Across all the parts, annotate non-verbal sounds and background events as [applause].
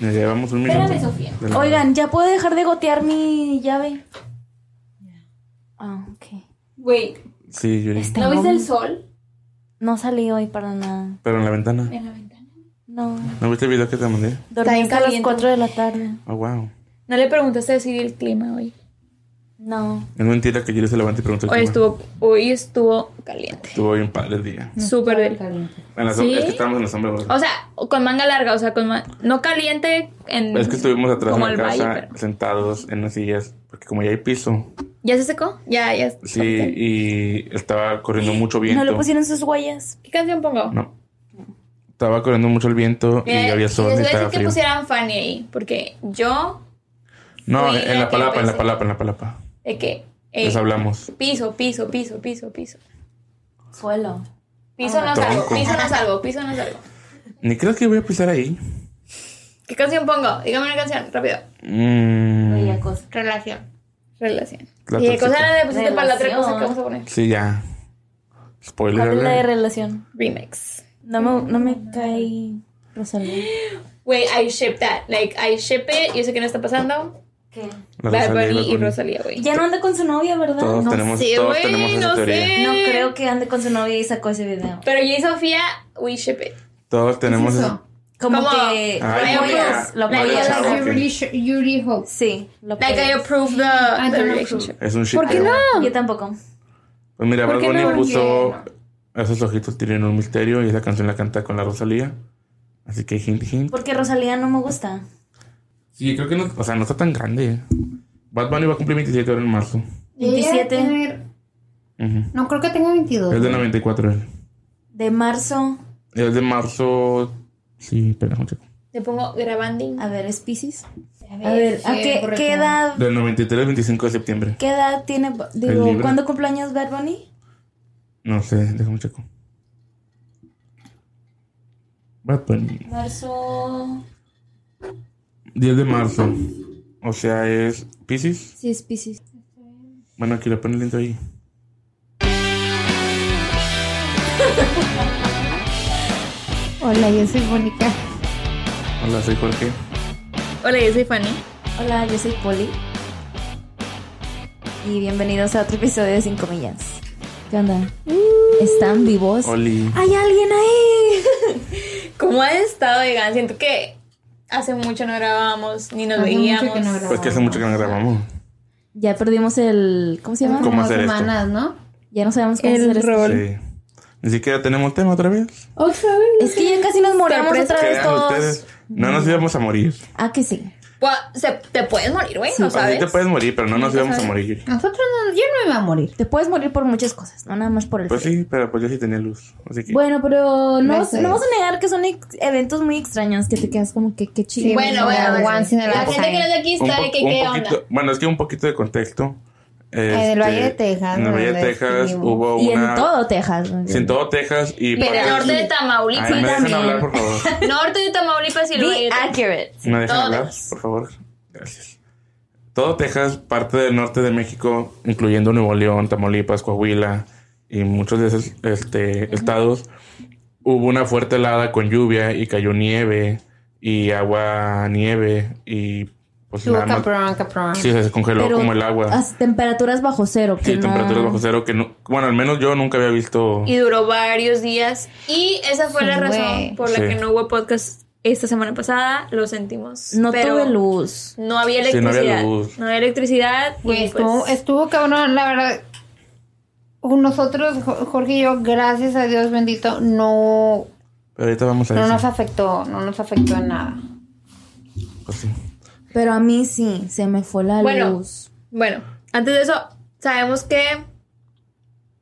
Ya llevamos un minuto. Espérame, Sofía. De la- Oigan, ¿ya puedo dejar de gotear mi llave? Ah, ok. Wait, Sí, Yuri. Este- ¿no viste el sol No salí hoy para nada. Pero en la ventana. en la ventana? No. ¿No viste el video que te mandé? Dormí bien hasta las caliente. 4 de la tarde. Oh, wow. ¿No le preguntaste Siri el clima hoy? No. Es mentira que Yuri se levanta y pregunta el Hoy clima. estuvo, hoy estuvo caliente. Estuvo bien padre el día. Súper del... En la ¿Sí? Es que estábamos en la sombra. ¿verdad? O sea, con manga larga, o sea, con ma- no caliente en... Es que estuvimos atrás de la valle, casa pero- sentados en las sillas, porque como ya hay piso, ¿Ya se secó? Ya, ya. sí, y estaba corriendo mucho viento. No le pusieron sus huellas. ¿Qué canción pongo? No. Estaba corriendo mucho el viento y había sol les y voy a decir que pusieran Fanny ahí, porque yo, No, en la palapa, en la palapa, en la palapa. De que... eh, Les hablamos. piso, piso, piso, piso, piso. Suelo. Piso no salgo, piso no salgo, piso no salgo. Ni creo que voy a pisar ahí. ¿Qué canción pongo? Dígame una canción, rápido. Mm. Relación. Relación. La ¿Y cosa tóxica. le pusiste para la otra Relación. cosa que vamos a poner? sí, ya. Spoiler ¿Cuál es la de relación? Remix. No me, no me cae Rosalía. [gasps] Wait, I ship that. Like, I ship it. Yo sé que no está pasando. ¿Qué? La Bad Rosalía, Bunny Bad y. Rosalía, güey. Ya no anda con su novia, ¿verdad? Todos no, tenemos, sé, todos güey, tenemos esa no teoría. sé. no creo que ande con su novia y sacó ese video. Pero yo y Sofía, we ship it. Todos tenemos esa. Como que Ay, lo no, apoyas, ya. lo No, apoyas. ya sabes. You really, sh- you really hope. Sí, lo Like, I approve the, I the don't relationship. Es un shit. ¿Por qué no? Yo tampoco. Pues mira, ¿Por Bad Bunny no? puso esos ojitos tienen un misterio y esa canción la canta con la Rosalía. Así que hint, hint. Porque Rosalía no me gusta. Sí, creo que no, o sea, no está tan grande. Bad Bunny va a cumplir 27 ahora en marzo. Ella 27. debe tener- Ujú. No, creo que tenga 22. Es de 94 él. De marzo. Es de marzo. Sí, espera, un checo. Te pongo grabanding. A ver, ¿es Pisces? A A ver, ¿a qué, edad, Del 93 al 25 de septiembre. qué edad tiene? Digo. ¿cuándo cumpleaños Bad Bunny? No sé, déjame checo. Bad Bunny. Marzo. 10 de marzo. O sea, es Pisces. Sí, es Pisces. Bueno, aquí le pone el intro ahí. [laughs] Hola, yo soy Mónica. Hola, soy Jorge. Hola, yo soy Fanny. Hola, yo soy Poli. Y bienvenidos a otro episodio de 5 millas. ¿Qué onda? ¿Están vivos? Oli. ¡Hay alguien ahí! [laughs] ¿Cómo has estado, Egan? Siento que hace mucho no grabábamos, ni nos Hace mucho veíamos. que no grabamos. Pues que hace mucho que no grabamos. ya perdimos el. ¿Cómo se llama? ¿Cómo Como hacer esto? semanas, ¿no? Ya no sabemos cómo El hacer esto. rol. Sí. Ni siquiera tenemos tema otra vez. Otra vez. Es que ya casi nos morimos otra vez todos. ustedes. No nos íbamos a morir. Ah, que sí. Pues, se- te puedes morir, güey, ¿no O sea, sí sabes? te puedes morir, pero no nos íbamos a morir. Nosotros no, yo no iba a morir. Te puedes morir por muchas cosas, no nada más por el Pues frío. sí, pero pues yo sí tenía luz. Así que. Bueno, pero no, no vamos a negar que son eventos muy extraños que te quedas como que qué chido. Sí, Bueno, bueno, la gente que no es de aquí sabe que qué poquito- onda. Bueno, es que un poquito de contexto. En el Valle de Este, Texas, En el Valle de Texas hubo y una. en todo Texas. Sí, en todo Texas y. Pero parte- norte de Tamaulipas. Ay, me dejan también. hablar, por favor. [laughs] Norte de Tamaulipas y el Be Valle de Texas. accurate. ¿Me dejan hablar, Texas. por favor? Gracias. Todo Texas, parte del norte de México, incluyendo Nuevo León, Tamaulipas, Coahuila y muchos de esos este, estados, hubo una fuerte helada con lluvia y cayó nieve y agua nieve y pues Estuvo nada más- caprón, caprón. Sí, se congeló Pero como el agua. a temperaturas bajo cero. Que Sí, no- temperaturas bajo cero que no, bueno, al menos yo nunca había visto. Y duró varios días. Y esa fue la razón por la Sí. que no hubo podcast esta semana pasada lo sentimos. No pero tuve luz. No había Sí, no había electricidad. luz. No había electricidad. y, Pues estuvo, pues, estuvo cabrón, la verdad. Nosotros, Jo- Jorge y yo, gracias a Dios bendito, no, Pero ahorita vamos a no eso. nos afectó, no nos afectó en nada. Pues sí. Pero a mí sí, se me fue la Bueno. luz. Bueno, antes de eso, sabemos que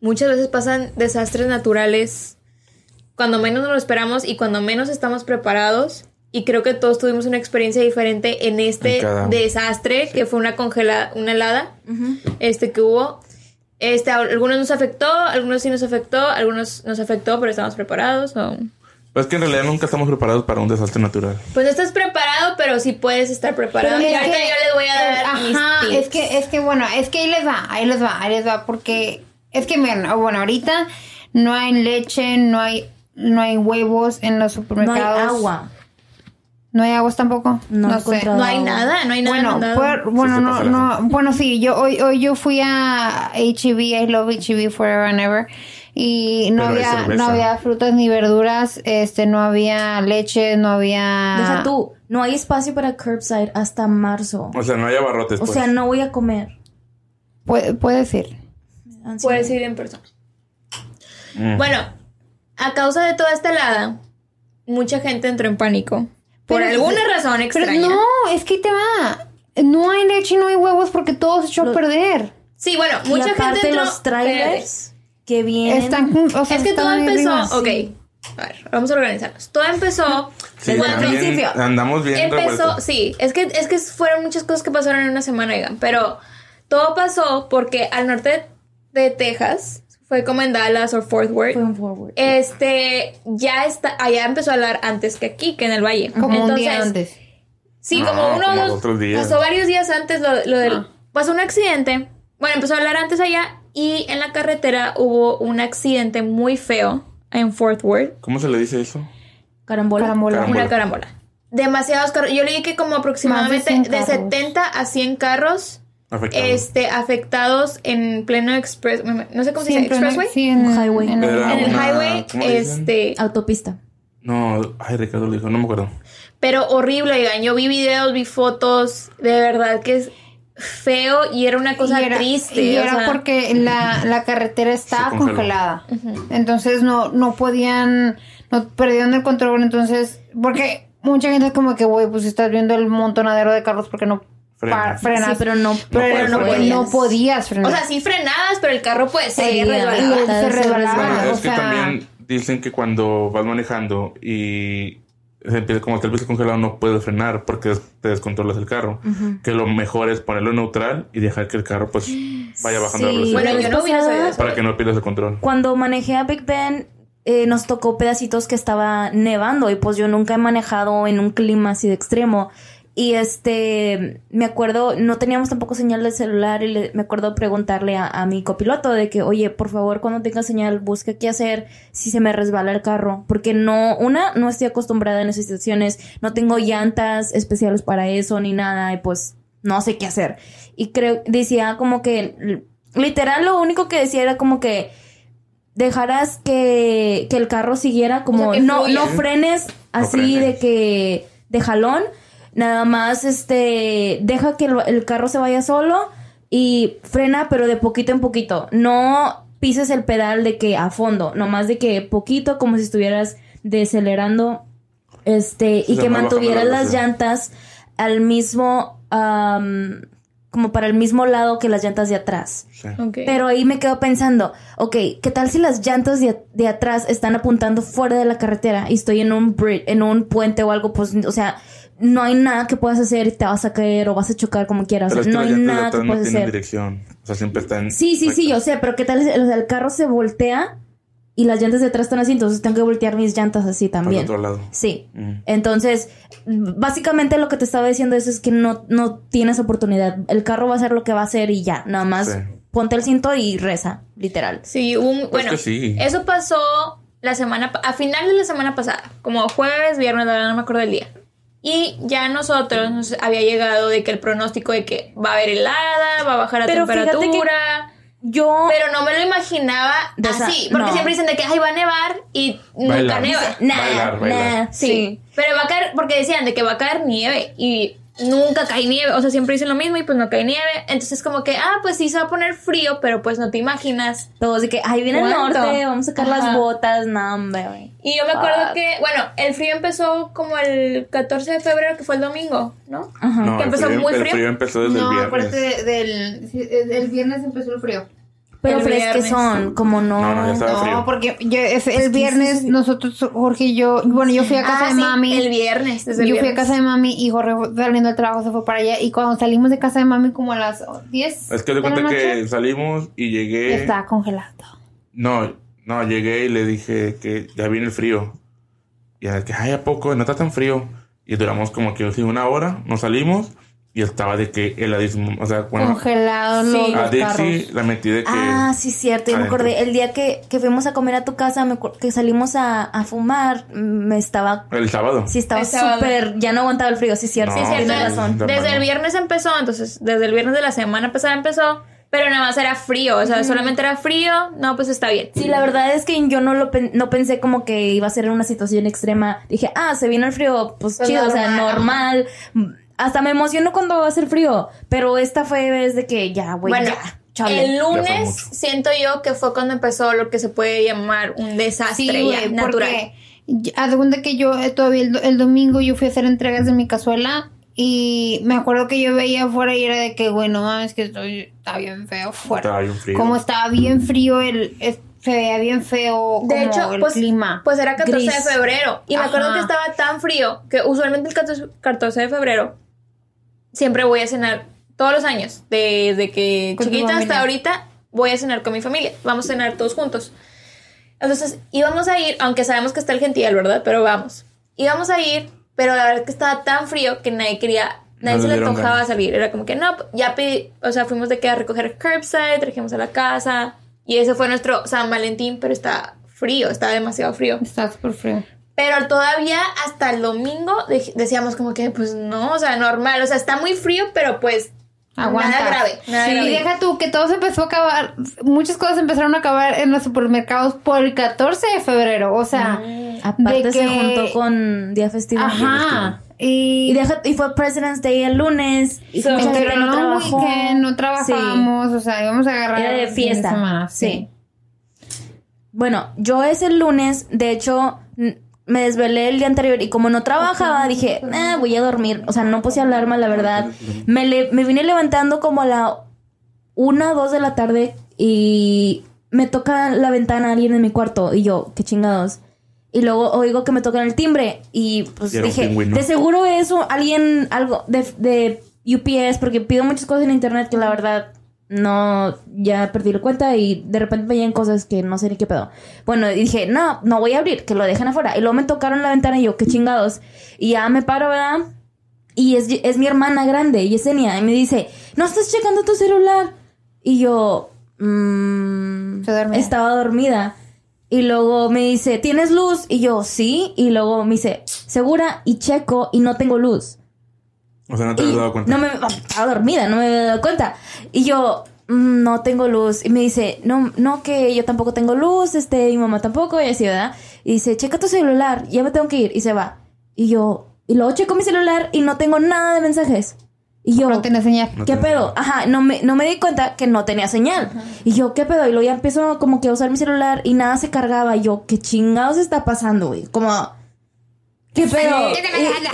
muchas veces pasan desastres naturales cuando menos nos lo esperamos y cuando menos estamos preparados. Y creo que todos tuvimos una experiencia diferente en este En desastre, que fue una congelada, una helada, este que hubo. Este, algunos nos afectó, algunos sí nos afectó, algunos nos afectó, pero estamos preparados. o- Pues es que en realidad nunca estamos preparados para un desastre natural. Pues no estás preparado, pero sí puedes estar preparado. Pero y ahorita que- yo les voy a dar Ajá, mis tips. es que, es que bueno, es que ahí les va, ahí les va, ahí les va, porque es que miren, bueno, ahorita no hay leche, no hay, no hay huevos en los No hay supermercados. agua. No hay aguas tampoco. No he sé. No hay nada, no hay nada Bueno, por- bueno, Sí, no, no, bueno, sí, yo hoy, hoy yo fui a HEB, I love HEB forever and ever, y no Pero había, no había frutas ni verduras, este, no había leche, no había. Deja tú, no hay espacio para curbside hasta marzo. O sea, no hay abarrotes. O pues. sea, no voy a comer. Puede, puedes ir. Puedes ir en persona. Mm. Bueno, a causa de toda esta helada, mucha gente entró en pánico. Por Pero- alguna razón Pero extraña. no, es que ahí te va. No hay leche y no hay huevos porque todo se echó a perder. Sí, bueno, Y mucha aparte gente entró. los trailers que vienen. Están, o sea, Es que todo empezó. arriba. Ok. A ver, vamos a organizarnos. Todo empezó. Sí, desde el principio. Andamos bien empezó. revueltos. Sí, es que, es que fueron muchas cosas que pasaron en una semana, oigan. Pero todo pasó porque al norte de Texas, fue como en Dallas o Fort Worth. Fue un forward. Este, ya está, allá empezó a hablar antes que aquí, que en el valle. Como un día antes. Sí, No, como uno o dos. otros días. Pasó varios días antes lo, lo del. Ah. Pasó un accidente. Bueno, empezó a hablar antes allá. Y en la carretera hubo un accidente muy feo en Fort Worth. ¿Cómo se le dice eso? Carambola. Carambola. Carambola. Una carambola. Demasiados carros. Yo leí que como aproximadamente Más de, de 100 carros. 70 a 100 carros Afectado. este, afectados en pleno express. No sé cómo se dice, expressway. Sí, en, Highway. en- el highway. Este. Autopista. No, ay, Ricardo lo dijo, no me acuerdo. Pero horrible, oigan. Yo vi videos, vi fotos. De verdad que es feo y era una cosa y era, triste. y o era sea, porque la, la carretera estaba congelada. Entonces no, no podían, no perdieron el control. Entonces, porque mucha gente es como que, güey, pues estás viendo el montonadero de carros porque no Frenas. pa- frenas. Sí, pero no. Pero puedes no, frenar. no podías frenar. O sea, sí frenadas, pero el carro pues se se resbalaba. resbala. o es que sea, también dicen que cuando vas manejando y se como que el piso congelado no puedes frenar porque te descontrolas el carro. Que lo mejor es ponerlo neutral y dejar que el carro pues vaya bajando Sí. la velocidad Bueno, yo no hubiera sabido eso. para que no pierdas el control. Cuando manejé a Big Ben, eh, nos tocó pedacitos que estaba nevando y pues yo nunca he manejado en un clima así de extremo. Y este, me acuerdo, no teníamos tampoco señal de celular y le- me acuerdo preguntarle a, a mi copiloto de que, oye, por favor, cuando tenga señal, busca qué hacer si se me resbala el carro. Porque no, una, no estoy acostumbrada en esas situaciones, no tengo llantas especiales para eso ni nada y pues no sé qué hacer. Y creo, decía como que, literal, lo único que decía era como que dejaras que, que el carro siguiera como O sea, que no, no frenes así frenes. de que de jalón, nada más este deja que el, el carro se vaya solo y frena pero de poquito en poquito, no pises el pedal de que a fondo, nomás de que poquito como si estuvieras decelerando este Sí, y que mantuvieras la las velocidad. llantas al mismo am, como para el mismo lado que las llantas de atrás. Sí. Pero ahí me quedo pensando, ok, ¿qué tal si las llantas de, de atrás están apuntando fuera de la carretera y estoy en un bri- en un puente o algo? Pues, o sea, no hay nada que puedas hacer y te vas a caer o vas a chocar como quieras. Pero O es sea, que no hay nada que no puedas tienen hacer. dirección. O sea, siempre están. Sí, sí, sí, yo sé, pero ¿qué tal o sea, el carro se voltea y las llantas de atrás están así? Entonces tengo que voltear mis llantas así Para el también. otro lado. Sí. Mm. Entonces, básicamente lo que te estaba diciendo es, es que no, no tienes oportunidad. El carro va a hacer lo que va a hacer y ya, nada más Sí. ponte el cinto y reza, literal. Sí, un- bueno, que sí. eso pasó la semana, a final de la semana pasada, como jueves, viernes, la verdad no me acuerdo del día. Y ya nosotros nos había llegado de que el pronóstico de que va a haber helada, va a bajar la Pero temperatura, yo... Pero no me lo imaginaba De esa- así. Porque no. siempre dicen de que ay, va a nevar y nunca Bailar. neva. Nah, Bailar, bailar. nah, sí. Pero va a caer, porque decían de que va a caer nieve y nunca cae nieve. O sea, siempre dicen lo mismo y pues no cae nieve. Entonces, como que, ah, pues sí se va a poner frío, pero pues no te imaginas. Todos de que, ay, viene el norte, vamos a sacar Ajá. las botas, no, hombre. Y yo me acuerdo Fuck. que, bueno, el frío empezó como el 14 de febrero, que fue el domingo, ¿no? Ajá. No, Que el empezó frío, muy el frío. frío empezó desde no, el viernes. de- del viernes empezó el frío. Pero fresques viernes. son, como no. No, no, ya estaba No, frío. porque yo, es- el viernes nosotros, Jorge y yo, bueno, yo fui a casa Ah, de sí, mami. El viernes, desde el Yo fui a casa de mami y Jorge saliendo del trabajo se fue para allá. Y cuando salimos de casa de mami, como a las 10. Es que te cuenta noche, que salimos y llegué. Estaba congelado. No, no, llegué y le dije que ya viene el frío. Y a que, ay, ¿a poco? No está tan frío. Y duramos como que una hora, nos salimos y estaba de que heladísimo. O sea, bueno, Congelado Sí. los, a Dixie la metí de que. Ah, sí, cierto. Yo me acordé. El día que, que fuimos a comer a tu casa, me que salimos a, a fumar, me estaba. El sábado. Sí, estaba El súper. Ya no aguantaba el frío, sí, cierto. No, Sí, cierto. Tienes razón. de Desde mano. el viernes empezó, entonces, desde el viernes de la semana pasada empezó, pero nada más era frío, o sea, solamente era frío, no, pues está bien. Sí, la verdad es que yo no lo pen- no pensé como que iba a ser una situación extrema. Dije, ah, se vino el frío, pues, Pues chido, o sea, normal. Hasta me emociono cuando va a ser frío. Pero esta fue vez de que ya, güey, Bueno, ya. Chale. el lunes siento yo que fue cuando empezó lo que se puede llamar un desastre Sí, ya, güey, natural. porque que yo eh, todavía el, do- el domingo yo fui a hacer entregas de mi cazuela y me acuerdo que yo veía afuera y era de que, güey, no mames, que estoy, está bien feo fuera. Estaba bien frío. Como estaba bien frío, el, se veía bien feo como De hecho, el pues, clima. pues era 14 Gris. de febrero. Y me acuerdo que estaba tan frío que usualmente el 14, 14 de febrero siempre voy a cenar todos los años. Desde que chiquita hasta ahorita voy a cenar con mi familia. Vamos a cenar todos juntos. Entonces íbamos a ir, aunque sabemos que está el gentil, ¿verdad? Pero vamos. Íbamos a ir, pero la verdad es que estaba tan frío que nadie quería, nadie No se le antojaba salir. Era como que no, ya pedí, o sea, fuimos de que a recoger curbside, trajimos a la casa. Y ese fue nuestro San Valentín, pero está frío, está demasiado frío. Está súper frío. Pero todavía hasta el domingo de- decíamos como que, pues no, o sea, normal. O sea, está muy frío, pero pues Aguanta. nada grave. Nada Sí, grave. y deja tú que todo se empezó a acabar, muchas cosas empezaron a acabar en los supermercados por el 14 de febrero, o sea, Aparte de se que- juntó con Día Festivo. Ajá. Y, Y, deja- y fue President's Day el lunes. Y So, mucha gente pero no trabajó. weekend, no trabajábamos, o sea, íbamos a agarrar Era de fiesta. semana, sí. Bueno, yo ese lunes, de hecho, me desvelé el día anterior y como no trabajaba, dije, ah, voy a dormir. O sea, no puse alarma, la verdad. Me, le- me vine levantando como a la una, dos de la tarde y me toca la ventana alguien en mi cuarto y yo, qué chingados. Y luego oigo que me tocan el timbre y pues era dije, de seguro es alguien, algo de, de UPS porque pido muchas cosas en internet que la verdad no, ya perdí la cuenta y de repente me llegan cosas que no sé ni qué pedo. Bueno, y dije, no, no voy a abrir, que lo dejen afuera. Y luego me tocaron la ventana y yo, qué chingados. Y ya me paro, ¿verdad? Y es, es mi hermana grande, Yesenia, y me dice, no estás checando tu celular. Y yo, mm, dormía. estaba dormida. Y luego me dice, ¿tienes luz? Y yo, sí. Y luego me dice, segura, y checo, y no tengo luz. O sea, no te Y has dado cuenta. No me estaba dormida, no me había dado cuenta. Y yo "Mm, no tengo luz y me dice, "No, no que yo tampoco tengo luz, este mi mamá tampoco" y así, ¿verdad? Y dice, "Checa tu celular, ya me tengo que ir" y se va. Y yo y luego checo mi celular y no tengo nada de mensajes. Y yo no tenía señal. No ¿Qué tenía pedo? Ajá, no me, no me di cuenta que no tenía señal. Y yo, ¿qué pedo? Y luego ya empiezo como que a usar mi celular y nada se cargaba. Y yo, ¿qué chingados está pasando, güey? Como, ¿qué pedo? Sí.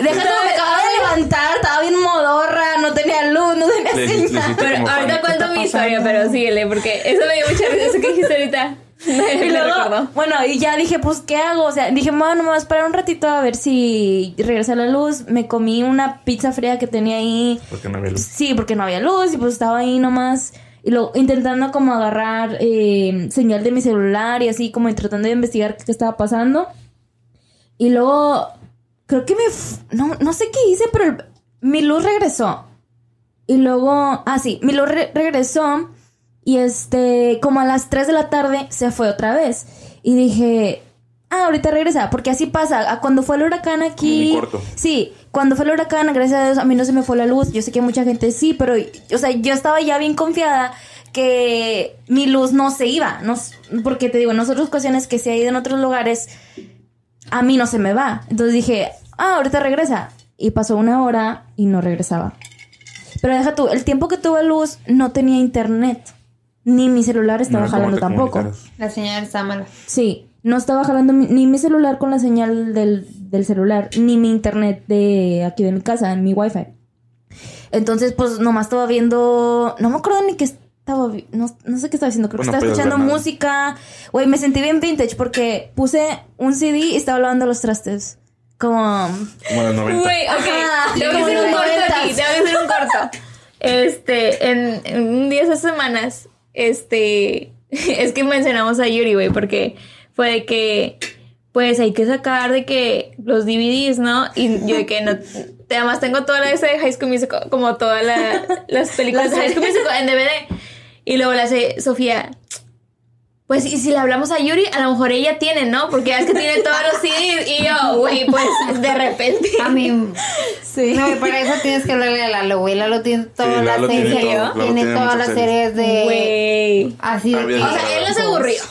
Me acababa de levantar, estaba bien modorra, no tenía luz, no tenía Le- le señal. hiciste Pero como ahorita fan. cuento mi historia, pero síguele, porque eso me dio mucha risa, eso que dijiste ahorita. [laughs] Y me luego, recordó. bueno, y ya dije, pues, ¿qué hago? O sea, dije, bueno, me voy a esperar un ratito a ver si regresa la luz. Me comí una pizza fría que tenía ahí. Porque no había luz. Sí, porque no había luz y pues estaba ahí nomás. Y luego intentando como agarrar eh, señal de mi celular y así como tratando de investigar qué estaba pasando. Y luego creo que me... No, no sé qué hice, pero el- mi luz regresó. Y luego... Ah, sí, mi luz re- regresó y este... Como a las 3 de la tarde se fue otra vez. Y dije... Ah, ahorita regresa, porque así pasa. Ah, Cuando fue el huracán aquí... Sí, cuando fue el huracán, gracias a Dios, a mí no se me fue la luz. Yo sé que mucha gente sí, pero, o sea, yo estaba ya bien confiada que mi luz no se iba. No, porque te digo, en otras ocasiones que se ha ido en otros lugares, a mí no se me va. Entonces dije, ah, ahorita regresa. Y pasó una hora y no regresaba. Pero deja tú, el tiempo que tuve luz no tenía internet. Ni mi celular estaba No, ¿cómo jalando tampoco. La señal está mala. Sí, no estaba jalando mi- ni mi celular con la señal del, del celular, ni mi internet de aquí de mi casa, en mi wifi. Entonces, pues nomás estaba viendo. No me acuerdo ni qué estaba. No, no sé qué estaba haciendo. Creo que Pues no estaba ver escuchando música. Güey, me sentí bien vintage porque puse un CD y estaba lavando los trastes. Como. Como los 90. Güey, ok. Ajá, Tengo que hacer un corto aquí. Tengo que hacer un corto. Este, en, en un día esas semanas, este, [laughs] es que mencionamos a Yuri, güey, porque fue de que, pues hay que sacar de que los DVDs, ¿no? Y yo de que no, además tengo toda la esa de High School Musical, como todas la- las [laughs] películas de High School Musical en DVD. Y luego la hace Sofía, pues, y si le hablamos a Yuri, a lo mejor ella tiene, ¿no? Porque ya es que tiene todos los CDs. Y yo, güey, pues, de repente. A mí. Sí. No, y para eso tienes que hablarle a Lalo, güey. Lalo tiene todas Sí, las Lalo tiene series. todo, Tiene tiene todas las series. series de. Güey. Así de. O sea, él no se aburrió.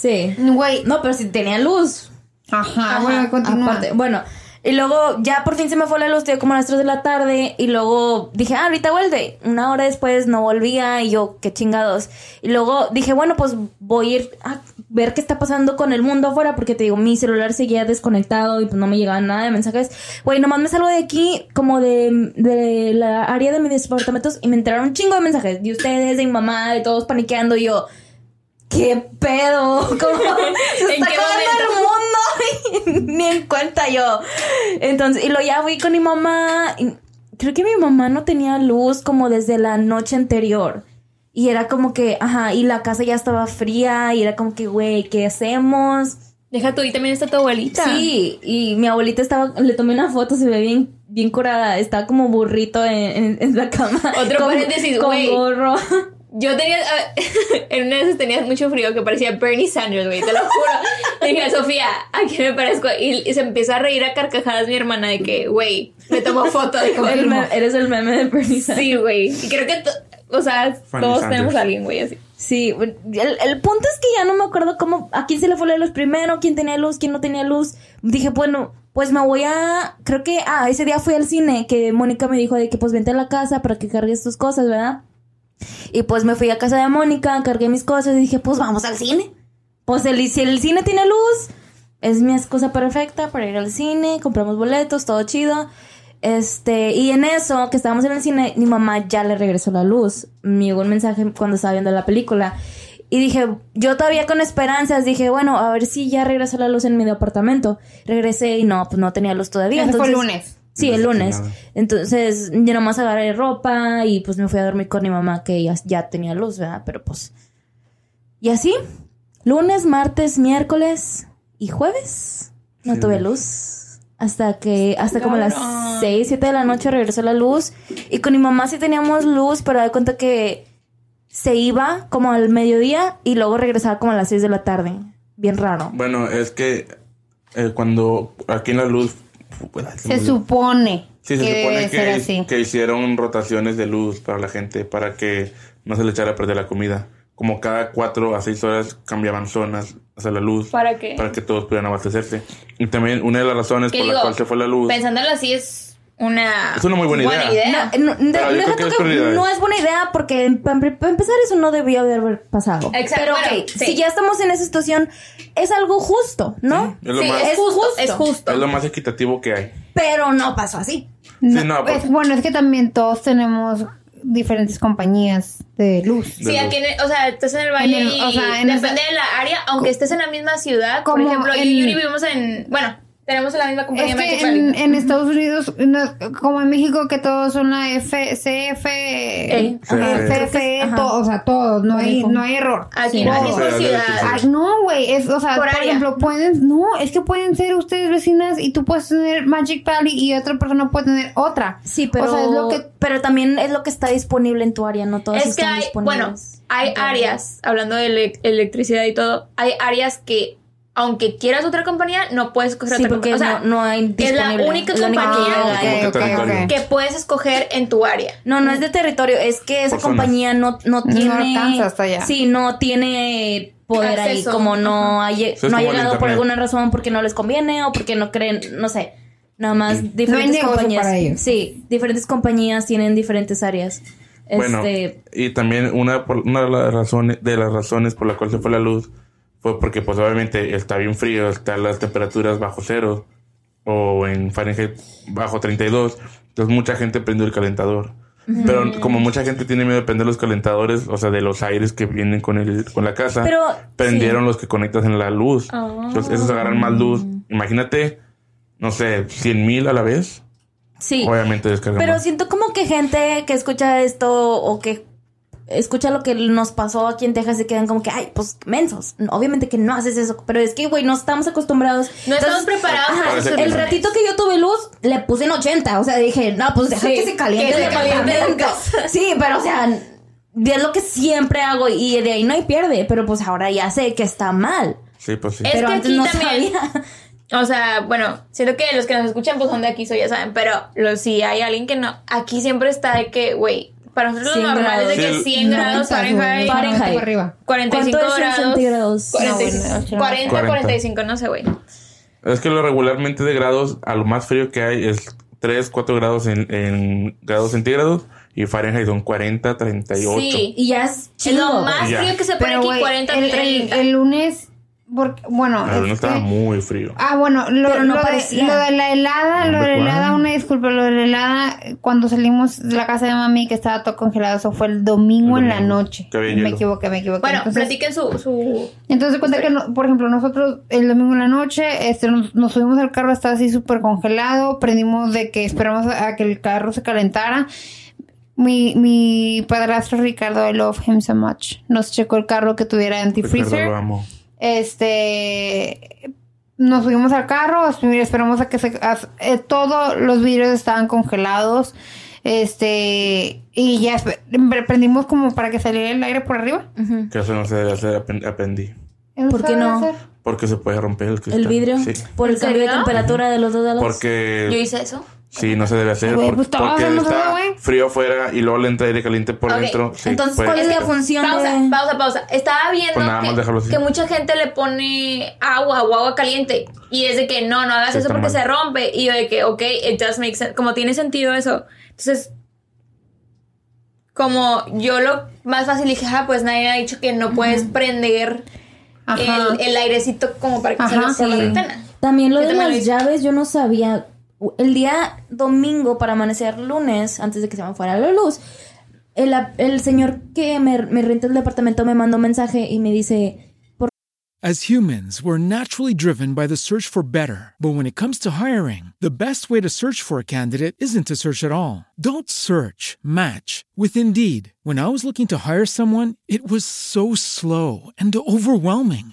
Sí. Güey. No, pero si tenía luz. Ajá, bueno, continúa. Aparte, bueno, y luego ya por fin se me fue la luz, tío, como a las 3 de la tarde. Y luego dije, ah, ahorita vuelve. Una hora después no volvía y yo, qué chingados. Y luego dije, bueno, pues voy a ir a ver qué está pasando con el mundo afuera. Porque te digo, mi celular seguía desconectado y pues no me llegaban nada de mensajes. Güey, nomás me salgo de aquí, como de, de la área de mis departamentos, y me entraron un chingo de mensajes. De ustedes, de mi mamá, de todos paniqueando. Y yo, ¿qué pedo? [laughs] ¿Cómo [laughs] se ¿En está acabando el mundo? [laughs] Ni en cuenta yo. Entonces, y lo ya fui con mi mamá. y creo que mi mamá no tenía luz como desde la noche anterior. Y era como que, ajá, y la casa ya estaba fría. Y era como que, güey, ¿qué hacemos? Deja tú, y también está tu abuelita. Sí, y mi abuelita estaba, le tomé una foto, se ve bien, bien curada. Estaba como burrito en, en- en la cama. Otro con, paréntesis, güey. gorro. Yo tenía, ah, [laughs] en una de esas tenía mucho frío que parecía Bernie Sanders, güey, te lo juro. [laughs] Dije, Sofía, ¿a quién me parezco? Y, y se empieza a reír a carcajadas mi hermana de que, güey, me tomó foto de El eres el meme de Bernie Sanders. Sí, güey. Y creo que, to- o sea, todos Sanders. tenemos a alguien, güey, así. Sí, el, el punto es que ya no me acuerdo cómo, a quién se le fue la luz primero, quién tenía luz, quién no tenía luz. Dije, bueno, pues me voy a, creo que, ah, ese día fui al cine, que Mónica me dijo de que pues vente a la casa para que cargues tus cosas, ¿verdad? Y pues me fui a casa de Mónica, cargué mis cosas y dije, pues vamos al cine. Pues el, si el cine tiene luz, es mi excusa perfecta para ir al cine, compramos boletos, todo chido. Este, y en eso, que estábamos en el cine, mi mamá ya le regresó la luz. Me llegó un mensaje cuando estaba viendo la película. Y dije, yo todavía con esperanzas, dije, bueno, a ver si ya regresó la luz en mi departamento. Regresé y no, pues no tenía luz todavía. Ese fue el entonces- lunes. Sí, el lunes. Entonces, yo nomás agarré ropa y pues me fui a dormir con mi mamá que ya, ya tenía luz, ¿verdad? Pero pues... Y así, lunes, martes, miércoles y jueves no Sí. tuve luz. Hasta que, hasta como las Cabrón. 6, 7 de la noche regresó la luz. Y con mi mamá sí teníamos luz, pero de cuenta que se iba como al mediodía y luego regresaba como a las 6 de la tarde. Bien raro. Bueno, es que eh, cuando aquí en la luz. Pues, se supone Sí, se que supone debe ser que, así. que hicieron rotaciones de luz para la gente para que no se le echara a perder la comida. Como cada cuatro a seis horas cambiaban zonas hacia la luz ¿Para qué? para que todos pudieran abastecerse. Y también una de las razones ¿Qué por la digo? cual se fue la luz. Pensándolo así es una... Es una muy buena idea. No, de- que no es buena idea porque para empezar eso no debió de haber pasado. Exacto, Pero bueno, ok, sí. si ya estamos en esa situación, es algo justo, ¿no? Es lo, Sí, más, es justo, es justo. es lo más equitativo que hay. Pero no pasó así. No, Sí, no, es- pues- bueno, es que también todos tenemos diferentes compañías de luz. Sí, de aquí, en el- o sea, estás en el valle En el- y o sea, en depende esa- de la área, aunque estés en la misma ciudad. Por Como ejemplo, yo en- y Yuri vivimos en... Bueno, tenemos la misma compañía Es que Magic en, Estados Unidos, no- como en México, que todos son la F, CF, Ey. FFE, o sea, todos, no hay, no hay error. Aquí no, Sí, aquí es por sí, sí, ciudad. sí. Ay, no, güey, es, o sea, Por ejemplo, pueden, no, es que pueden ser ustedes vecinas y tú puedes tener Magic Valley y otra persona puede tener otra. Sí, pero, O sea, es lo que, pero también es lo que está disponible en tu área, no todas Es que están hay, disponibles. bueno, hay áreas, hablando de ele- electricidad y todo, hay áreas que aunque quieras otra compañía, no puedes escoger Sí, otra porque compañía. O sea, no, no hay es la única Es la única compañía que Ah, puedes escoger en tu área. No, no es de territorio, es que esa compañía no, no tiene. alcanza hasta allá. Sí, no tiene poder ahí. Como no ha, no ha llegado por alguna razón porque no les conviene o porque no creen, no sé. Nada más diferentes No compañías. para ellos. Sí, diferentes compañías tienen diferentes áreas. Bueno, Este, y también una, por- una de, las razones, de las razones por la cual se fue la luz fue porque pues obviamente está bien frío, están las temperaturas bajo cero o en Fahrenheit bajo 32, entonces mucha gente prendió el calentador. Pero como mucha gente tiene miedo de prender los calentadores, o sea, de los aires que vienen con, el, con la casa, Pero, prendieron los que conectas en la luz. Ah. Entonces esos agarran más luz. Imagínate, no sé, 100 mil a la vez. sí. Obviamente descargan Pero más. siento como que gente que escucha esto o que escucha lo que nos pasó aquí en Texas se quedan como que, ay, pues mensos. Obviamente que no haces eso, pero es que, güey, no estamos acostumbrados. No estamos preparados ajá, el ratito que yo tuve luz, le puse en 80. O sea, dije, no, pues deja Sí, que se caliente que se caliente. Sí, pero o sea, es lo que siempre hago y de ahí no hay pierde. Pero pues ahora ya sé que está mal. Sí, pues sí. Es pero que antes aquí no también- sabía. O sea, bueno, siento que los que nos escuchan pues son de aquí, so ya saben, pero los, si hay alguien que no, aquí siempre está de que, güey, para nosotros lo 100 normal es de grados. que Sí, 100 grados Fahrenheit, Fahrenheit. arriba. 45 ¿Cuánto es en grados, centígrados? 40, No, bueno, 40, 40. 45, no sé, güey. Es que lo regularmente de grados, a lo más frío que hay es 3, 4 grados en, en grados centígrados y Fahrenheit son 40, 38. Sí. Y ya es chido. lo más frío que se pone aquí, güey, 40, el, el- 30. el lunes, porque, bueno, Pero no es estaba que- muy frío. Ah, bueno, lo, Pero no lo de, lo de la helada, No lo de la helada, una disculpa, lo de la helada, cuando salimos de la casa de mami que estaba todo congelado, eso fue el domingo, El en la noche. Que había Me hielo. equivoqué, me equivoqué. bueno, entonces, platiquen su, su... entonces cuenta que, no- por ejemplo, nosotros el domingo en la noche, este, nos, nos subimos al carro, estaba así súper congelado, prendimos de que esperamos a, a que el carro se calentara. Mi, mi padrastro Ricardo, I love him so much, nos checó el carro que tuviera Ricardo, antifreezer. lo amo. Este nos subimos al carro, esperamos a que se a- eh, todos los vidrios estaban congelados. Este y ya prendimos como para que saliera el aire por arriba. Ujú. Que eso no se debe hacer, aprendí. ¿Eso ¿Por qué no? hacer? Porque se puede romper el cristal. El vidrio Sí. por el ¿En cambio de temperatura de los dos lados. Yo Porque hice eso. Sí, no se debe hacer. Güey, pues, porque está güey. frío afuera y luego le entra aire caliente por dentro. Sí, Entonces, ¿cuál es la función pausa, pausa, pausa. Estaba viendo Pues nada que, mucha gente le pone agua o agua caliente. Y es de que no, no hagas Sí, eso porque mal. se rompe. Y yo de que, ok, it does make sense. Como tiene sentido eso. Entonces, como yo lo más fácil dije, ah, pues nadie ha dicho que no puedes prender el, el airecito como para que Ajá, salga por la ventana. También lo de las llaves, yo no sabía. El día domingo para amanecer lunes, antes de que se me fuera la luz, el, el señor que me, me renta el departamento me mandó un mensaje y me dice, As humans, we're naturally driven by the search for better. But when it comes to hiring, the best way to search for a candidate isn't to search at all. Don't search, match with Indeed. When I was looking to hire someone, it was so slow and overwhelming.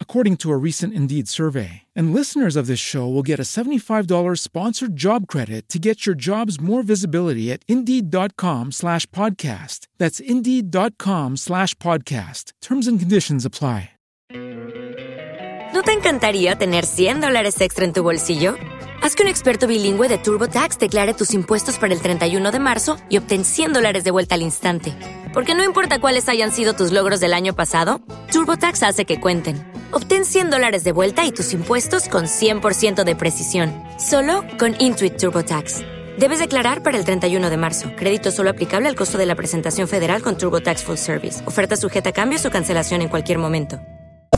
according to a recent Indeed survey. And listeners of this show will get a $75 sponsored job credit to get your jobs more visibility at Indeed.com slash podcast. That's Indeed.com slash podcast. Terms and conditions apply. ¿No te encantaría tener 100 dólares extra en tu bolsillo? Haz que un experto bilingüe de TurboTax declare tus impuestos para el 31 de marzo y obtén 100 dólares de vuelta al instante. Porque no importa cuáles hayan sido tus logros del año pasado, TurboTax hace que cuenten. Obtén 100 dólares de vuelta y tus impuestos con 100% de precisión, solo con Intuit TurboTax. Debes declarar para el 31 de marzo. Crédito solo aplicable al costo de la presentación federal con TurboTax Full Service. Oferta sujeta a cambios o cancelación en cualquier momento.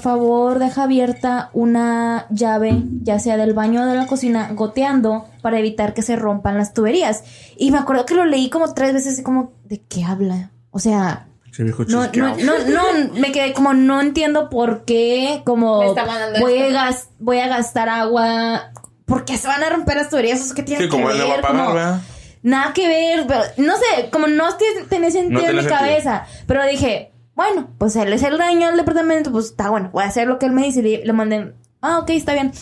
favor deja abierta una llave, ya sea del baño o de la cocina, goteando para evitar que se rompan las tuberías. Y me acuerdo que lo leí como tres veces como, ¿de qué habla? O sea, Viejo No, no, no, no, me quedé como no entiendo por qué, como voy a, esto. gas- voy a gastar agua, ¿por qué se van a romper las tuberías? ¿Eso qué tiene Sí, que como él le va a ver? pagar, Como- ¿verdad? Nada que ver, pero no sé, como no tiene- tenía sentido No en mi sentido. cabeza, pero dije, bueno, pues él es el dueño del departamento, pues está bueno, voy a hacer lo que él me dice, y le, le mandé, ah, ok, está bien.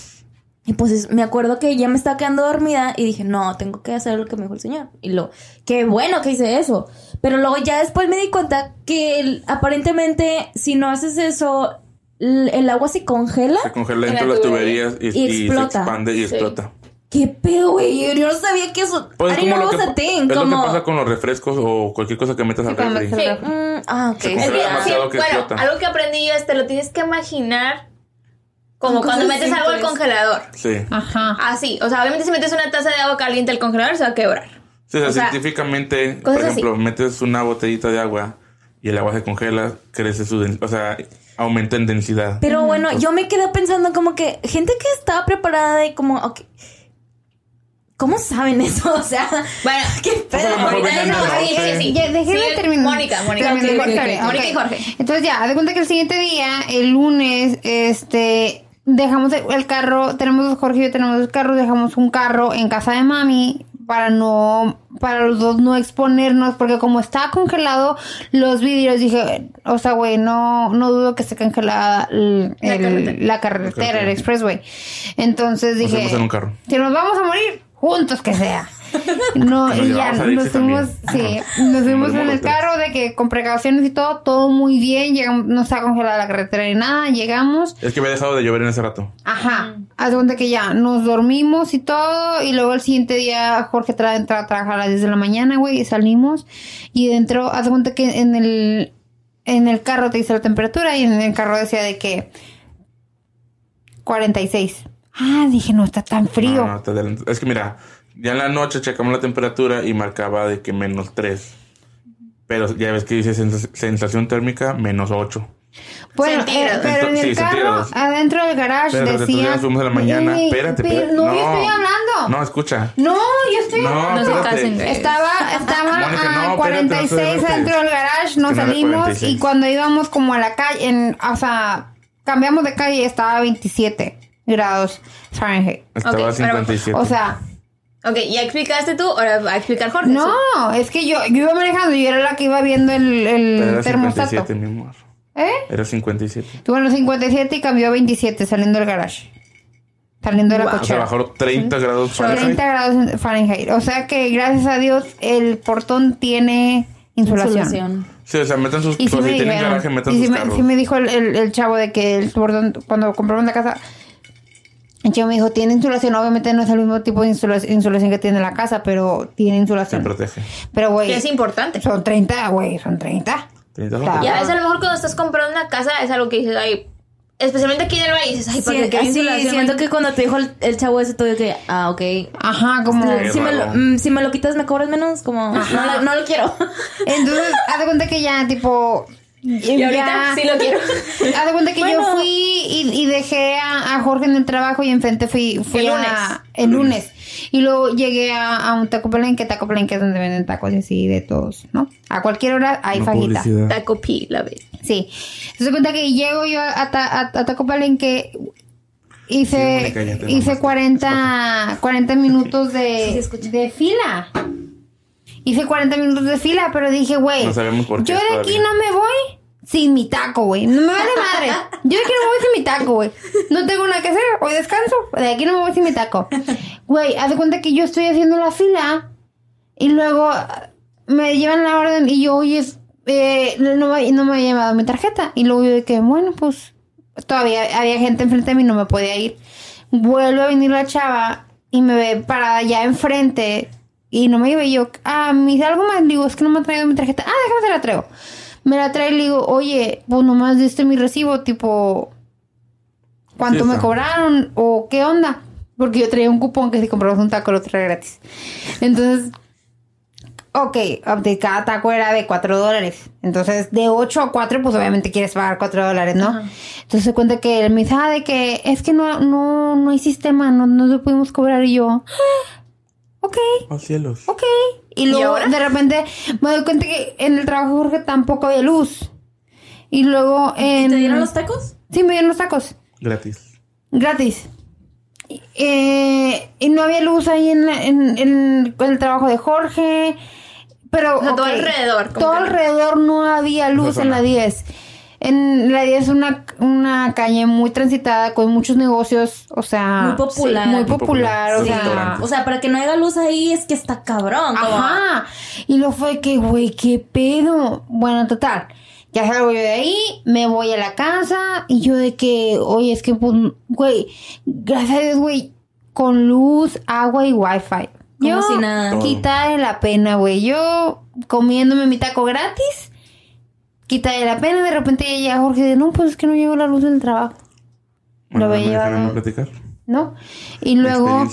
Y pues es- me acuerdo que ya me estaba quedando dormida y dije, no, tengo que hacer lo que me dijo el señor. Y lo, qué bueno que hice eso. Pero luego ya después me di cuenta que el- aparentemente si no haces eso, el, el agua se congela. Se congela En dentro de las tubería. tuberías y, Y y se explota. expande y Sí. explota. ¿Qué pedo, güey? Yo no sabía que eso... Pues I es como lo que, thing, es lo como- que pasa con los refrescos o cualquier cosa que metas al refri. Sí. Mm, ah, ok. Se Es sí, que bueno, explota. algo que aprendí yo es te lo tienes que imaginar como cuando metes algo al congelador. Sí. Ajá. Así, o sea, obviamente si metes una taza de agua caliente al congelador se va a quebrar. Sí, o sea, O sea, científicamente, por cosas así. ejemplo, metes una botellita de agua y el agua se congela, crece su... den- O sea, aumenta en densidad. Pero bueno, yo me quedé pensando como que gente que estaba preparada y como, ok, ¿cómo saben eso? [laughs] O sea, Bueno, [laughs] qué pedo. ahorita no, sí, sí, sí. Ya, déjenme Sí, terminar. Mónica, Mónica. Terminar Ok, la ok, historia. ok. Mónica y Jorge. Entonces ya, haz de cuenta que el siguiente día, el lunes, este, dejamos el el carro, tenemos Jorge y yo tenemos dos carros, dejamos un carro en casa de mami para no, para los dos no exponernos, porque como estaba congelado los vidrios, dije, o sea, güey, no, no dudo que esté congelada el- La el- carretera. la carretera, el expressway. Entonces dije, fuimos en un carro. si nos vamos a morir, juntos que sea. [laughs] No, y ya nos fuimos, sí, nos fuimos en el carro de que con precauciones y todo, todo muy bien, llegamos, no está congelada la carretera ni nada, llegamos, Es que había dejado de llover en ese rato. ajá, haz cuenta que ya nos dormimos y todo, y luego el siguiente día Jorge tra entra a trabajar a las 10 de la mañana, güey, y salimos, y dentro, haz cuenta que en el, en el carro te dice la temperatura, y en el carro decía de que 46. Ah, dije, no está tan frío. No, no, Es que mira, ya en la noche checamos la temperatura y marcaba de que menos 3. Pero ya ves que dice sens- sensación térmica menos 8. Bueno, Centígrados. eh, pero en el sí, carro, adentro del garage Pero decía... fuimos a la mañana. Ey, espérate, pero espérate. No, yo estoy hablando. No, escucha. No, yo estoy No, hablando. No se espérate. Estaba, estaba Mónica, a espérate, 46 no te desesperes. dentro del garage, nos salimos 46. y cuando íbamos como a la calle, en, o sea, cambiamos de calle estaba a 27 grados Fahrenheit. Estaba Ok, a pero- 57. O sea, Ok, ya explicaste tú, ahora va a explicar Jorge. no, es que yo, yo iba manejando y yo era la que iba viendo el, el Pero era termostato. 57, mi amor. ¿Eh? Era 57. Tuvo los 57 y cambió a 27 saliendo del garage. Saliendo de la Wow. O sea, cochera. bajó 30 grados Fahrenheit. 30 grados en Fahrenheit. O sea que gracias a Dios el portón tiene insulación. Insulación. Sí, o sea, metan sus... Sí si me, tienen dijeron- garaje, metan y sus sí me, carros. sí me dijo el, el- el chavo de que el portón, cuando compramos la casa, el chavo me dijo, tiene insulación. Obviamente no es el mismo tipo de insulación, insulación que tiene la casa, pero tiene Se insulación. protege. Pero, güey, es importante. son 30, güey, son 30. 30 Claro. Y a veces a lo mejor cuando estás comprando una casa es algo que dices, ay, especialmente aquí en el valle, dices, ay, Sí, porque qué así, insulación siento que cuando te dijo el, el chavo ese, tuve que, ah, ok. Ajá, como... Qué Si me, lo, raro. mm, si me lo quitas, ¿me cobras menos? Como, no, lo- no lo quiero. [laughs] Entonces, haz de cuenta que ya, tipo... Y ahorita sí lo quiero. Haz de cuenta que yo fui y, y dejé a, a Jorge en el trabajo y enfrente fui, fui El a- lunes. el lunes. Y luego llegué a, a un taco palenque, taco palenque es donde venden tacos y así de todos, ¿no? A cualquier hora hay No, fajita. publicidad. Taco P, la vez. Sí. Se da cuenta que llego yo a, ta- a- a Taco Palenque, Sí, hice, te hice mamaste. 40, 40 minutos de, de fila. Hice 40 minutos de fila, pero dije, güey, No sabemos por qué yo de aquí no me voy sin mi taco, güey. No me vale madre. Yo de aquí no me voy sin mi taco, güey. No tengo nada que hacer. Hoy descanso. De aquí no me voy sin mi taco. Güey, haz de cuenta que yo estoy haciendo la fila y luego ah, me llevan la orden y yo, oye, eh, no, me, no me había llevado mi tarjeta. Y luego yo de que, bueno, pues todavía había gente enfrente de mí, no me podía ir. Vuelve a venir la chava y me ve parada ya enfrente y no me llevé yo. Ah, me dice algo más. Le digo, es que no me ha traído mi tarjeta. Ah, déjame se la traigo. Me la trae y le digo, oye, pues nomás diste mi recibo, tipo, ¿cuánto Sí, me cobraron? ¿O qué onda? Porque yo traía un cupón que si comprabas un taco lo traía gratis. Entonces, ok, de cada taco era de 4 dólares. Entonces, de 8 a 4, pues obviamente quieres pagar 4 dólares, ¿no? Entonces se cuenta que él me dice, ah, de que es que no, no, no hay sistema, no, no lo pudimos cobrar. Y yo, ah, ok, Oh, cielos. ok. Y luego de repente me doy cuenta que en el trabajo de Jorge tampoco había luz. Y luego en... ¿Te dieron los tacos? Sí, me dieron los tacos. Gratis. Gratis. Eh, y no había luz ahí en, la- en, en- en el trabajo de Jorge. Pero. O sea, todo ok, alrededor, Todo alrededor no había luz en la zona. 10. En la 10 es una, una calle muy transitada con muchos negocios. O sea. Muy popular. sí, muy Muy popular. popular. O sea. O sea, para que no haya luz ahí es que está cabrón. Ajá. Y lo fue que, güey, qué pedo. Bueno, total. Ya salgo yo de ahí, me voy a la casa y yo de que, oye, es que, pues, güey, gracias a Dios, güey, con luz, agua y wifi. Como Yo, si nada. Todo. quita de la pena, güey. Yo comiéndome mi taco gratis, quita de la pena. De repente ya llega Jorge de, no, pues es que no llegó la luz del trabajo. Bueno, Lo ¿me había dejan a mí llevado. platicar? ¿no? Y luego,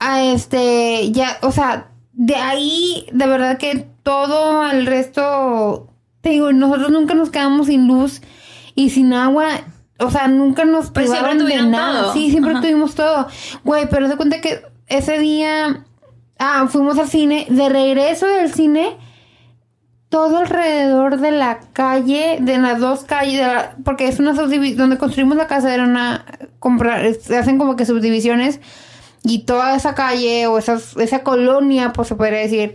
a este, ya, o sea, de ahí, de verdad que todo el resto, te digo, nosotros nunca nos quedamos sin luz y sin agua. O sea, nunca nos Pero siempre privaron de nada. todo. Sí, siempre Ajá. tuvimos todo. Güey, pero de cuenta que ese día, ah, fuimos al cine, de regreso del cine, todo alrededor de la calle, de las dos calles, de la- porque es una subdivisión, donde construimos la casa era una, comprar, se hacen como que subdivisiones y toda esa calle o esas, esa colonia, pues se podría decir,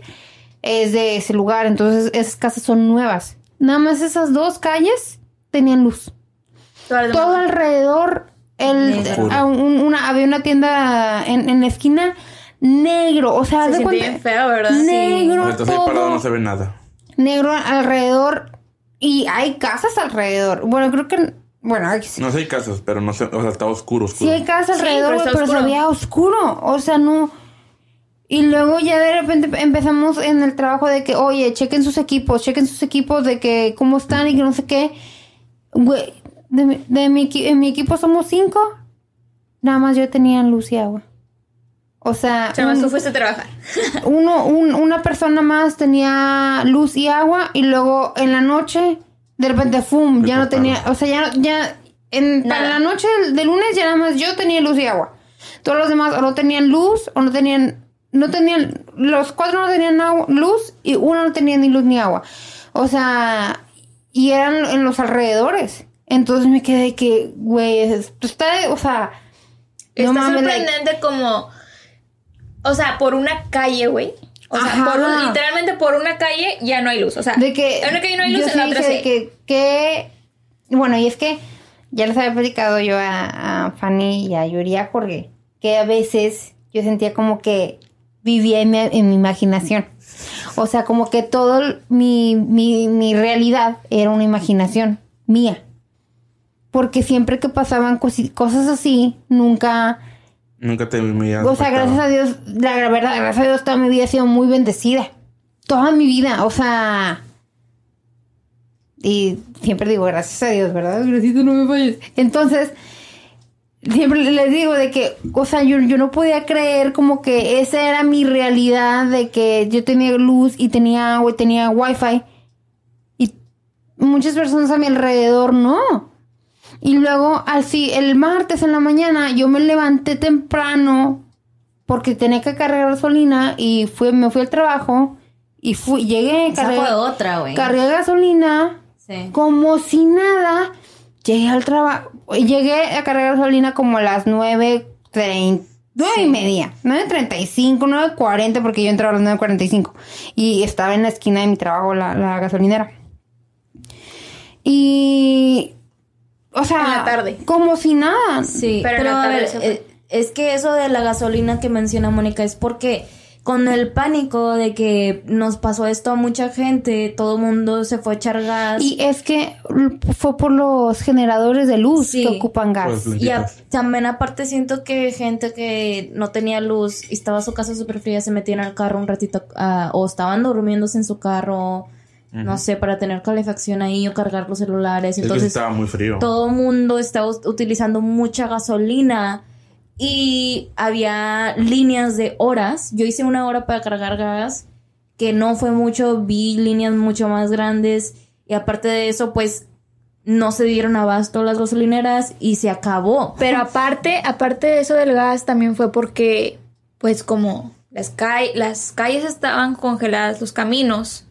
es de ese lugar, entonces esas casas son nuevas. Nada más esas dos calles tenían luz. Todo alrededor, el, a un- una, había una tienda en, en la esquina negro, o sea, Se de siente cuenta- bien feo, ¿verdad? negro Entonces ahí parado no se ve nada. Negro alrededor y hay casas alrededor. Bueno, creo que bueno, aquí sí. No sé, hay casas, pero no sé, o sea, está oscuro, Sí oscuro. hay casas Sí, alrededor, pero se oscuro. veía oscuro, o sea, no y luego ya de repente empezamos en el trabajo de que, oye, chequen sus equipos, chequen sus equipos de que cómo están y que no sé qué. Güey, de, mi- de mi, en mi equipo somos cinco, nada más yo tenía luz y agua. O sea, tú fuiste a trabajar. [laughs] uno, un- una persona más tenía luz y agua y luego en la noche de repente fum ya no tenía o sea ya no- ya en para la noche del, del lunes ya nada más yo tenía luz y agua. Todos los demás o no tenían luz o no tenían no tenían los cuatro no tenían agua- luz y uno no tenía ni luz ni agua. O sea y eran en los alrededores. Entonces me quedé que güey esto está o sea no Está mames, like- sorprendente como... O sea, por una calle, güey. O sea, por un- literalmente por una calle ya no hay luz. O sea, de que en una calle no hay luz, yo en la otra sí. que, que bueno y es que ya les había platicado yo a, a Fanny y a Yuri y a Jorge que a veces yo sentía como que vivía en mi, en mi imaginación o sea como que todo mi, mi, mi realidad era una imaginación mía porque siempre que pasaban cosas así nunca Nunca te me o sea, gracias a Dios, la verdad, gracias a Dios toda mi vida ha sido muy bendecida. Toda mi vida, o sea... Y siempre digo, gracias a Dios, ¿verdad? Gracias, no me falles. Entonces, siempre les digo de que, o sea, yo, yo no podía creer como que esa era mi realidad, de que yo tenía luz y tenía agua y tenía wifi. Y muchas personas a mi alrededor no. Y luego, así, el martes en la mañana, yo me levanté temprano porque tenía que cargar gasolina y fui, me fui al trabajo y fui, llegué, Esa cargué, fue otra, güey. cargué gasolina Sí. como si nada. Llegué al trabajo, llegué a cargar gasolina como a las nueve treinta, nueve y media, 9.35, 9.40 porque yo entraba a las 9.45 y estaba en la esquina de mi trabajo la, la gasolinera. Y... O sea, En la tarde. como si nada. Sí, Pero pero, en la a tarde ver, se fue. eh, es que eso de la gasolina que menciona Mónica es porque con el pánico de que nos pasó esto a mucha gente, todo el mundo se fue a echar gas. Y es que fue por los generadores de luz Sí. que ocupan gas. Pues, Y a- también aparte siento que gente que no tenía luz y estaba su casa súper fría se metían al carro un ratito ah, o estaban durmiéndose en su carro, no sé, para tener calefacción ahí o cargar los celulares. Es que sí Entonces estaba muy frío. todo el mundo estaba utilizando mucha gasolina y había líneas de horas. Yo hice una hora para cargar gas, que no fue mucho, vi líneas mucho más grandes y aparte de eso, pues no se dieron abasto las gasolineras y se acabó. [laughs] Pero aparte, aparte de eso del gas, también fue porque, pues como Las, ca- las calles estaban congeladas, los caminos.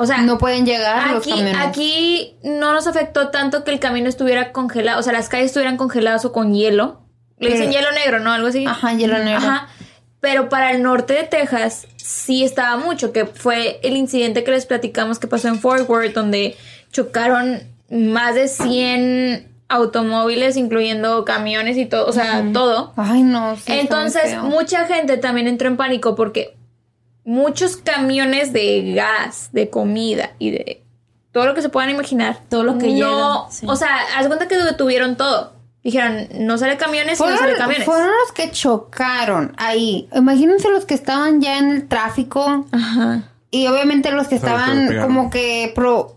O sea, No pueden llegar los aquí, camiones. aquí no nos afectó tanto que el camino estuviera congelado, o sea, las calles estuvieran congeladas o con hielo. Le dicen hielo negro, ¿no? Algo así. Ajá, hielo negro. Ajá. Pero para el norte de Texas sí estaba mucho, que fue el incidente que les platicamos que pasó en Fort Worth, donde chocaron más de 100 automóviles, incluyendo camiones y todo, o sea, todo. Ay, no. sí, Entonces, mucha gente también entró en pánico porque muchos camiones de gas, de comida y de todo lo que se puedan imaginar. Todo lo que no, llega, sí. O sea, haz cuenta que detuvieron todo. Dijeron, no sale camiones y no sale Fueron, camiones. fueron los que chocaron ahí. Imagínense los que estaban ya en el tráfico Ajá. y obviamente los que estaban como que pro-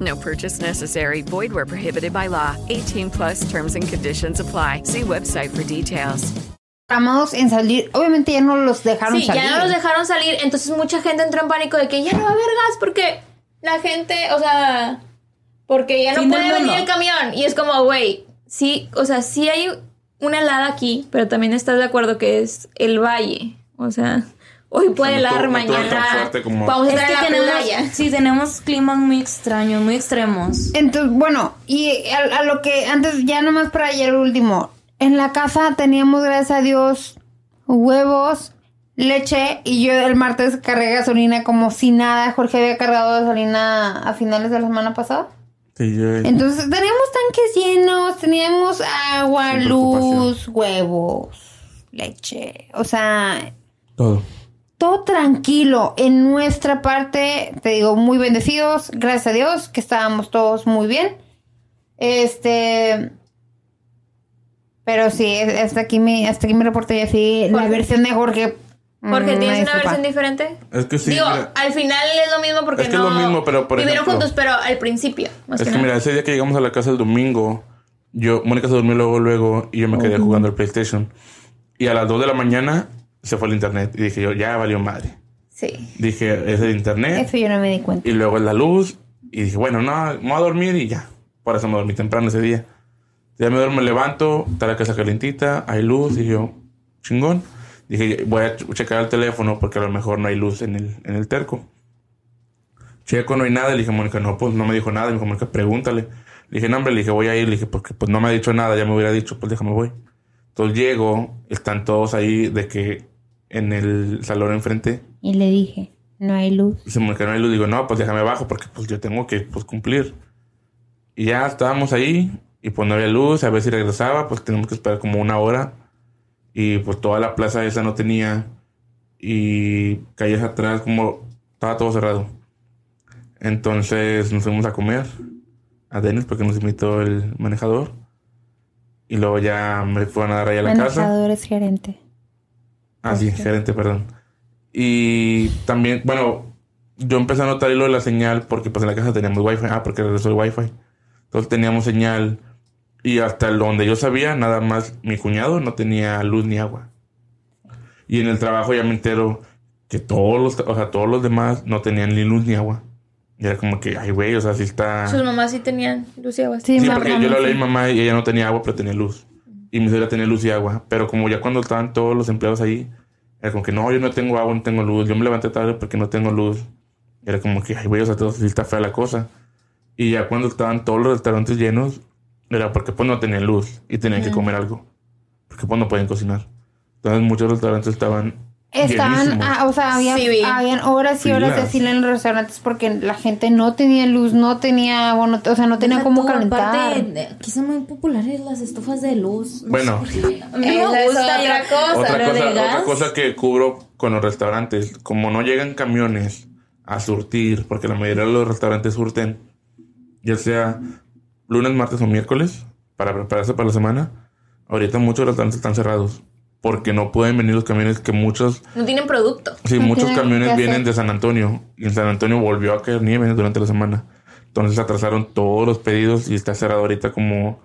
No purchase necessary. Void where prohibited by law. 18 plus terms and conditions apply. See website for details. programados en salir. Obviamente ya no los dejaron Sí, salir. ya no los dejaron salir, entonces mucha gente entró en pánico de que ya no va a haber gas porque la gente, o sea, porque ya no puede venir el camión. Y es como, güey, sí, o sea, sí hay una helada aquí, pero también estás de acuerdo que es el valle. O sea, hoy puede helar, mañana como- vamos a Es estar que en la tenemos, playa. sí, tenemos climas muy extraños, muy extremos. Entonces, bueno, y a, a lo que antes, ya nomás para ayer último. En la casa teníamos, gracias a Dios, huevos, leche y yo el martes cargué gasolina como si nada. Jorge había cargado gasolina a finales de la semana pasada. Sí, yo- Entonces teníamos tanques llenos, teníamos agua, luz, huevos, leche. O sea, todo. Todo tranquilo. En nuestra parte, te digo, muy bendecidos, gracias a Dios, que estábamos todos muy bien. Este. Pero sí, hasta aquí mi, hasta aquí mi reporte ya sí. La versión de Jorge. Porque mm, tienes una disculpa. versión diferente. Es que sí, Digo, mira. al final es lo mismo porque Es que no es lo mismo, pero, por vivieron ejemplo- juntos, pero al principio. Más Es que que nada. mira, ese día que llegamos a la casa el domingo, yo, Mónica se durmió luego, luego, y yo me quedé jugando al PlayStation. Y a las 2 de la mañana se fue el internet. Y dije yo, ya valió madre. Sí. Dije, es el internet. Eso yo no me di cuenta. Y luego es la luz. Y dije, bueno, no, me voy a dormir y ya. Por eso me dormí temprano ese día. Ya me duermo, me levanto, está la casa calentita, hay luz. Y yo, chingón. Dije, voy a ch- checar el teléfono porque a lo mejor no hay luz en el, en el terco. Checo, no hay nada. Le dije, Mónica, no, pues no me dijo nada. Me dijo, Mónica, pregúntale. Le dije, no, hombre, le dije, voy a ir. Le dije, porque pues no me ha dicho nada. Ya me hubiera dicho, pues déjame voy. Entonces llego, están todos ahí de que en el salón enfrente. Y le dije, no hay luz. Se me quedó y le digo, no, pues déjame abajo porque pues yo tengo que pues, cumplir. Y ya estábamos ahí y pues no había luz, a ver si regresaba, pues tenemos que esperar como una hora. Y pues toda la plaza esa no tenía y calles atrás como estaba todo cerrado. Entonces nos fuimos a comer a Denis porque nos invitó el manejador. Y luego ya me fueron a dar ahí a la casa. Manejador es gerente. Ah, sí, gerente, perdón. Y también, bueno, yo empecé a notar lo de la señal porque pues en la casa teníamos wifi. Ah, porque regresó el wifi. Entonces teníamos señal y hasta donde yo sabía, nada más mi cuñado no tenía luz ni agua. Y en el trabajo ya me entero que todos los, o sea, todos los demás no tenían ni luz ni agua. Y era como que, ay, güey, o sea, sí está... Sus mamás sí tenían luz y agua. Sí, Sí, porque mamá yo lo leí mamá y ella no tenía agua, pero tenía luz. Y mi suegra tenía luz y agua. Pero como ya cuando estaban todos los empleados ahí, era como que no, yo no tengo agua, no tengo luz. Yo me levanté tarde porque no tengo luz. Era como que, ay, güey, o sea, todo está fea la cosa. Y ya cuando estaban todos los restaurantes llenos, era porque pues no tenían luz y tenían que comer algo. Porque pues no podían cocinar. Entonces muchos restaurantes estaban Estaban, ah, o sea, había, Sí, habían horas y horas de fila en los restaurantes porque la gente no tenía luz, no tenía, bueno, o sea, no tenía cómo tú, calentar. Aparte, de- aquí son muy populares las estufas de luz. No Bueno. [laughs] me gusta. otra cosa. Otra pero de cosa, otra gas. cosa que cubro con los restaurantes, como no llegan camiones a surtir, porque la mayoría de los restaurantes surten, ya sea lunes, martes o miércoles, para prepararse para la semana, ahorita muchos restaurantes están cerrados, porque no pueden venir los camiones que muchos, No tienen producto. sí, No muchos camiones vienen de San Antonio, y en San Antonio volvió a caer nieve durante la semana. Entonces atrasaron todos los pedidos y está cerrado ahorita como...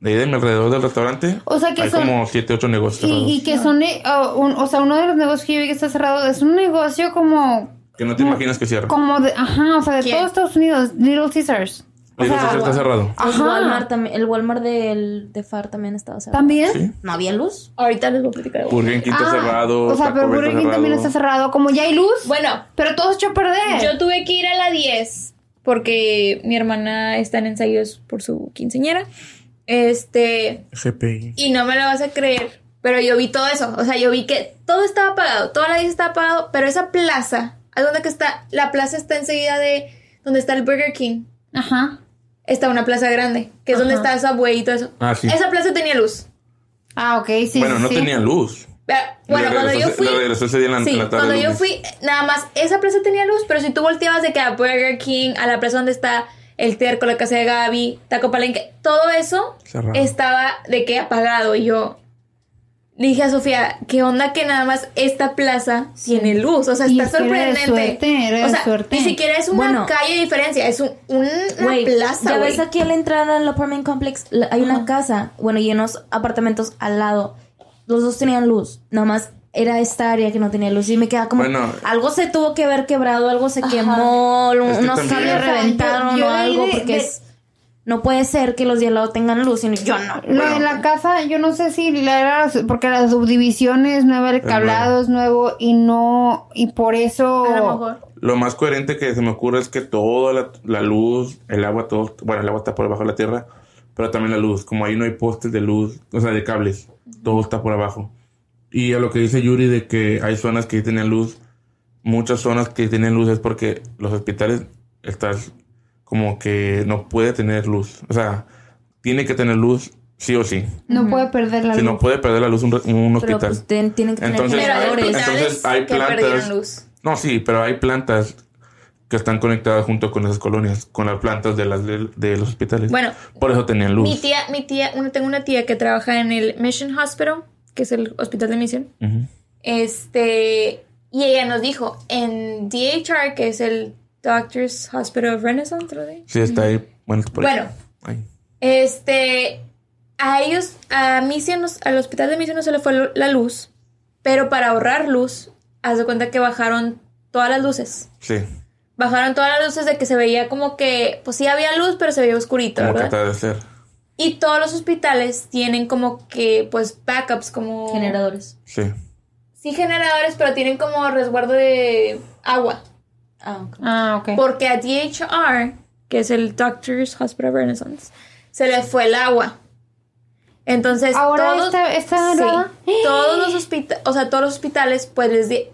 De ahí de mi alrededor del restaurante, O sea que hay son- como 7, 8 negocios. Y, y que son, eh, oh, un- o sea, uno de los negocios que yo vi que está cerrado es un negocio como, Que no te imaginas que cierra. como de, ajá, o sea, de ¿Quién? todo Estados Unidos, Little Caesars. O sea, Caesar está cerrado. El Ajá. Walmart también, el Walmart del, de FAR también estaba cerrado. ¿También? Sí. ¿No había luz? Ahorita les voy a platicar. Burger King está Ah, cerrado. O sea, Taco pero Burger King también está cerrado. Como ya hay luz, Bueno, pero todo se echó a perder. yo tuve que ir a la 10 porque mi hermana está en ensayos por su quinceñera. Este, GPI. y no me lo vas a creer, pero yo vi todo eso. O sea, yo vi que todo estaba apagado, toda la 10 estaba apagado, pero esa plaza, ¿a dónde que está? La plaza está enseguida de donde está el Burger King. Ajá. Está una plaza grande, que es donde está Subway y todo eso. Ah, sí. Esa plaza tenía luz. Ah, ok, sí. bueno, sí, no sí. tenía luz. Pero, Bueno, cuando yo fui. le regresó ese día en la- sí, en la tarde cuando yo fui, nada más, esa plaza tenía luz, pero si tú volteabas de que a Burger King, a la plaza donde está el Terco, la casa de Gaby, Taco Palenque, todo eso Cerrado. estaba de que apagado. Y yo le dije a Sofía, ¿qué onda que nada más esta plaza tiene luz? O sea, está sorprendente. suerte, era de o sea, suerte. ni siquiera es una Bueno. calle de diferencia, es un, un- una plaza, ya ves aquí a la entrada del apartment complex, la- hay una casa, bueno, y unos apartamentos al lado. Los dos tenían luz, nada más era esta área que no tenía luz y me queda como Bueno. algo se tuvo que haber quebrado, algo se quemó, un- Es que unos cables reventaron yo o algo de- porque de- es no puede ser que los de al lado tengan luz y yo no. Lo de la casa, yo no sé si la era porque la subdivisión es nueva, el cablado es nuevo y no, y por eso. A lo mejor. Lo más coherente que se me ocurre es que toda la, la luz, el agua, todo. Bueno, el agua está por debajo de la tierra, pero también la luz. Como ahí no hay postes de luz, o sea, de cables, todo está por abajo. Y a lo que dice Yuri de que hay zonas que tienen luz, muchas zonas que tienen luz es porque los hospitales están como que no puede tener luz. O sea, tiene que tener luz sí o sí. No puede perder la Si luz. no puede perder la luz un, Pero hospital. pues ten- tienen que tener Entonces, hay generadores. Entonces, hay que plantas- perdieron luz. No, sí, pero hay plantas que están conectadas junto con esas colonias, con las plantas de, las, de, de los hospitales. Bueno, Por eso tenían luz. Mi tía, mi tía, una, tengo una tía que trabaja en el Mission Hospital, que es el hospital de misión. Este, y ella nos dijo, en DHR, que es el Doctors Hospital of Renaissance, ¿lo de? Sí, está ahí. Bueno, por. Bueno. Ahí. Este, a ellos, a Mission, nos- al hospital de Mission no se le fue la luz, pero para ahorrar luz, haz de cuenta que bajaron todas las luces. Sí, Bajaron todas las luces de que se veía como que, pues sí había luz, pero se veía oscurito, como ¿verdad? trata de ser. Y todos los hospitales tienen como que, pues, backups, como... generadores. Sí. Sí, generadores, pero tienen como resguardo de agua. Ah, ok. Ah, ok. Porque a DHR, que es el Doctors Hospital Renaissance, se le fue el agua. Entonces, Ahora todos, está- está sí, todos los hospitales, o sea, todos los hospitales, pues les di-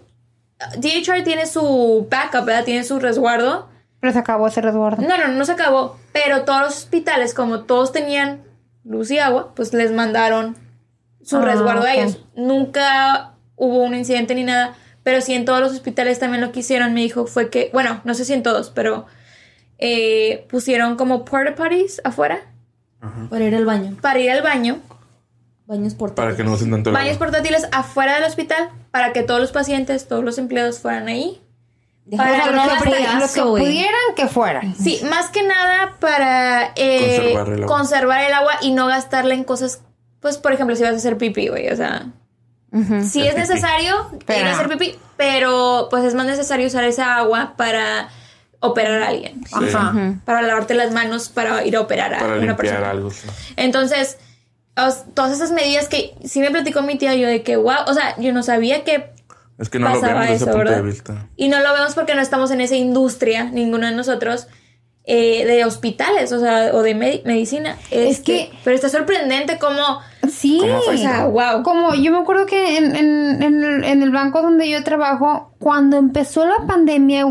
DHR tiene su backup, ¿verdad? Tiene su resguardo. Pero se acabó ese resguardo. No, no, no se acabó. Pero todos los hospitales, como todos tenían luz y agua, pues les mandaron su Ah, resguardo a ellos. Nunca hubo un incidente ni nada. Pero sí en todos los hospitales también lo que hicieron, me dijo, fue que, bueno, no sé si en todos, pero eh, pusieron como porta potties afuera Para ir al baño. para ir al baño. Baños por Para que no usen tanto Baños portátiles afuera del hospital para que todos los pacientes, todos los empleados fueran ahí. Para no lo que, pudieran que fueran. Sí, más que nada para eh, Conservar el agua. conservar el agua y no gastarla en cosas, pues por ejemplo, si vas a hacer pipí, güey, o sea, El es necesario ir Pero- a hacer pipí, pero pues es más necesario usar esa agua para operar a alguien. Ajá. Para lavarte las manos para ir a operar a Para una limpiar persona. algo. sí. Entonces, os- todas esas medidas que sí me platicó mi tía, yo de que, wow, o sea, yo no sabía que Es que no lo pasaba vemos desde eso, ese punto ¿verdad? de vista. Y no lo vemos porque no estamos en esa industria, ninguno de nosotros, eh, de hospitales, o sea, o de medi- medicina. Es Este, que- Pero está sorprendente cómo... Sí, ¿Cómo O sea, wow. Como yo me acuerdo que en, en- en el, en el banco donde yo trabajo, cuando empezó la pandemia,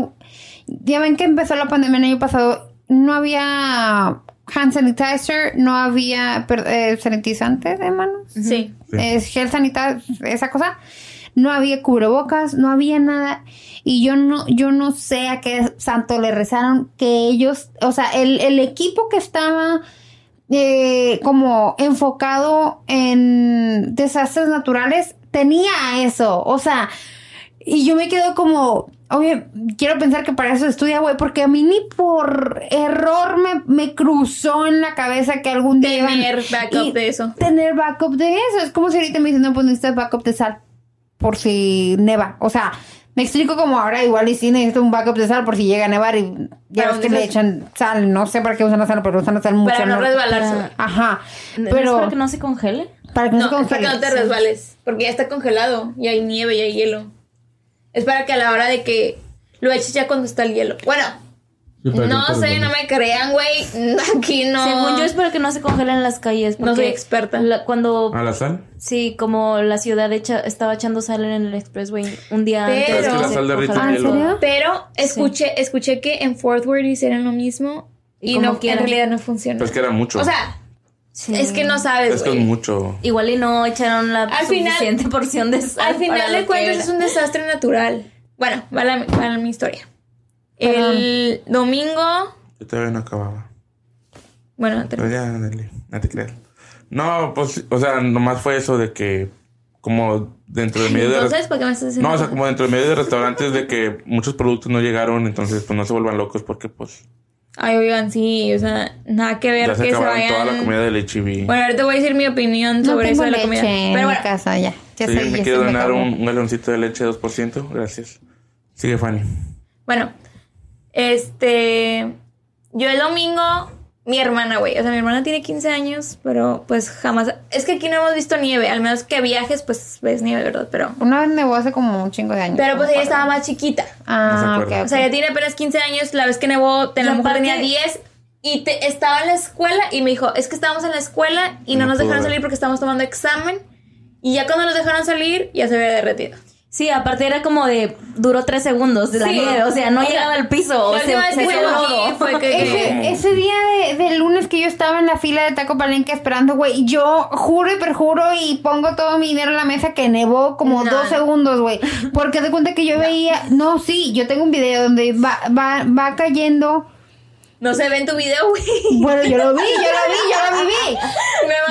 ya ven que empezó la pandemia el año pasado, no había hand sanitizer, no había eh, sanitizante de manos, Sí. Sí. es gel sanitizer, esa cosa. No había cubrebocas, no había nada. Y yo no, yo no sé a qué santo le rezaron que ellos, o sea, el, el equipo que estaba eh, como enfocado en desastres naturales tenía eso. O sea, y yo me quedo como, oye, quiero pensar que para eso estudia, güey, porque a mí ni por error me, me cruzó en la cabeza que algún día Tener backup de eso. Tener backup de eso. Es como si ahorita me dicen, no, pues necesitas backup de sal por si neva. O sea, me explico como ahora igual y sí necesito un backup de sal por si llega a nevar y ya ves que le echan sal. No sé para qué usan la sal, pero usan la sal mucho. Para no ¿no? resbalarse. Ajá. ¿No es Pero para que no se congele? para que no, No, se es para que no te congele. resbales, porque ya está congelado y hay nieve y hay hielo. Es para que a la hora de que lo eches ya cuando está el hielo. Bueno, no sé, no me crean, güey. [laughs] Aquí no. Según yo es para que no se congelen en las calles. No soy porque experta. la- cuando, ¿A la sal? sí, como la ciudad echa- estaba echando sal en el expressway un día Pero- antes. Que la sal derrite ¿Ah, en hielo. serio? Pero escuché, escuché que en Fort Worth hicieron lo mismo Y no, en realidad no funciona. Pues que era mucho. O sea, Sí. es que no sabes, es que es güey. mucho. Igual y no echaron la Al final- porción de sal. Al final de cuentas es un desastre natural. Bueno, va la, va mi historia. El domingo, Yo todavía no acababa. bueno, ya, dale, no te creas. No, pues, o sea, nomás fue eso de que, como dentro de medio de. entonces, ¿para qué me estás diciendo? No, o sea, como dentro de medio de restaurantes de que muchos productos no llegaron, entonces pues no se vuelvan locos porque pues Ay, oigan, sí, o sea, nada que ver ya se que se vayan. toda la comida del HIV. Bueno, ahorita voy a decir mi opinión No sobre eso tengo de la leche comida. en Pero mi bueno, casa, ya. Ya Sí, sé, me ya quiero donar un, un galoncito de leche 2%, gracias. Sigue Fanny. bueno, este, yo el domingo, mi hermana, güey, o sea, mi hermana tiene 15 años, pero pues jamás, es que aquí no hemos visto nieve, al menos que viajes, pues ves nieve, ¿verdad? Pero, Una vez nevó hace como un chingo de años. pero pues ella estaba más chiquita. No se Ah, ok, acuerda. O sea, ella tiene apenas 15 años, la vez que nevó, te- a lo Y mejor aparte- tenía 10 y te, estaba en la escuela y me dijo, es que estábamos en la escuela y no, No nos dejaron ver. salir porque estábamos tomando examen y ya cuando nos dejaron salir ya se había derretido. Sí, aparte era como de. Duró tres segundos de la Sí. nieve. O sea, no O sea, llegaba al piso. Se, se fue que- Ese, [laughs] ese día de, de lunes que yo estaba en la fila de Taco Palenque esperando, güey, yo juro y perjuro y pongo todo mi dinero en la mesa que nevó como No. dos segundos, güey. Porque de cuenta que yo [laughs] veía, no, sí, yo tengo un video donde va, va, va cayendo. No se ve en tu video, güey. Bueno, yo lo vi, yo lo vi, yo lo [laughs] viví. Me va-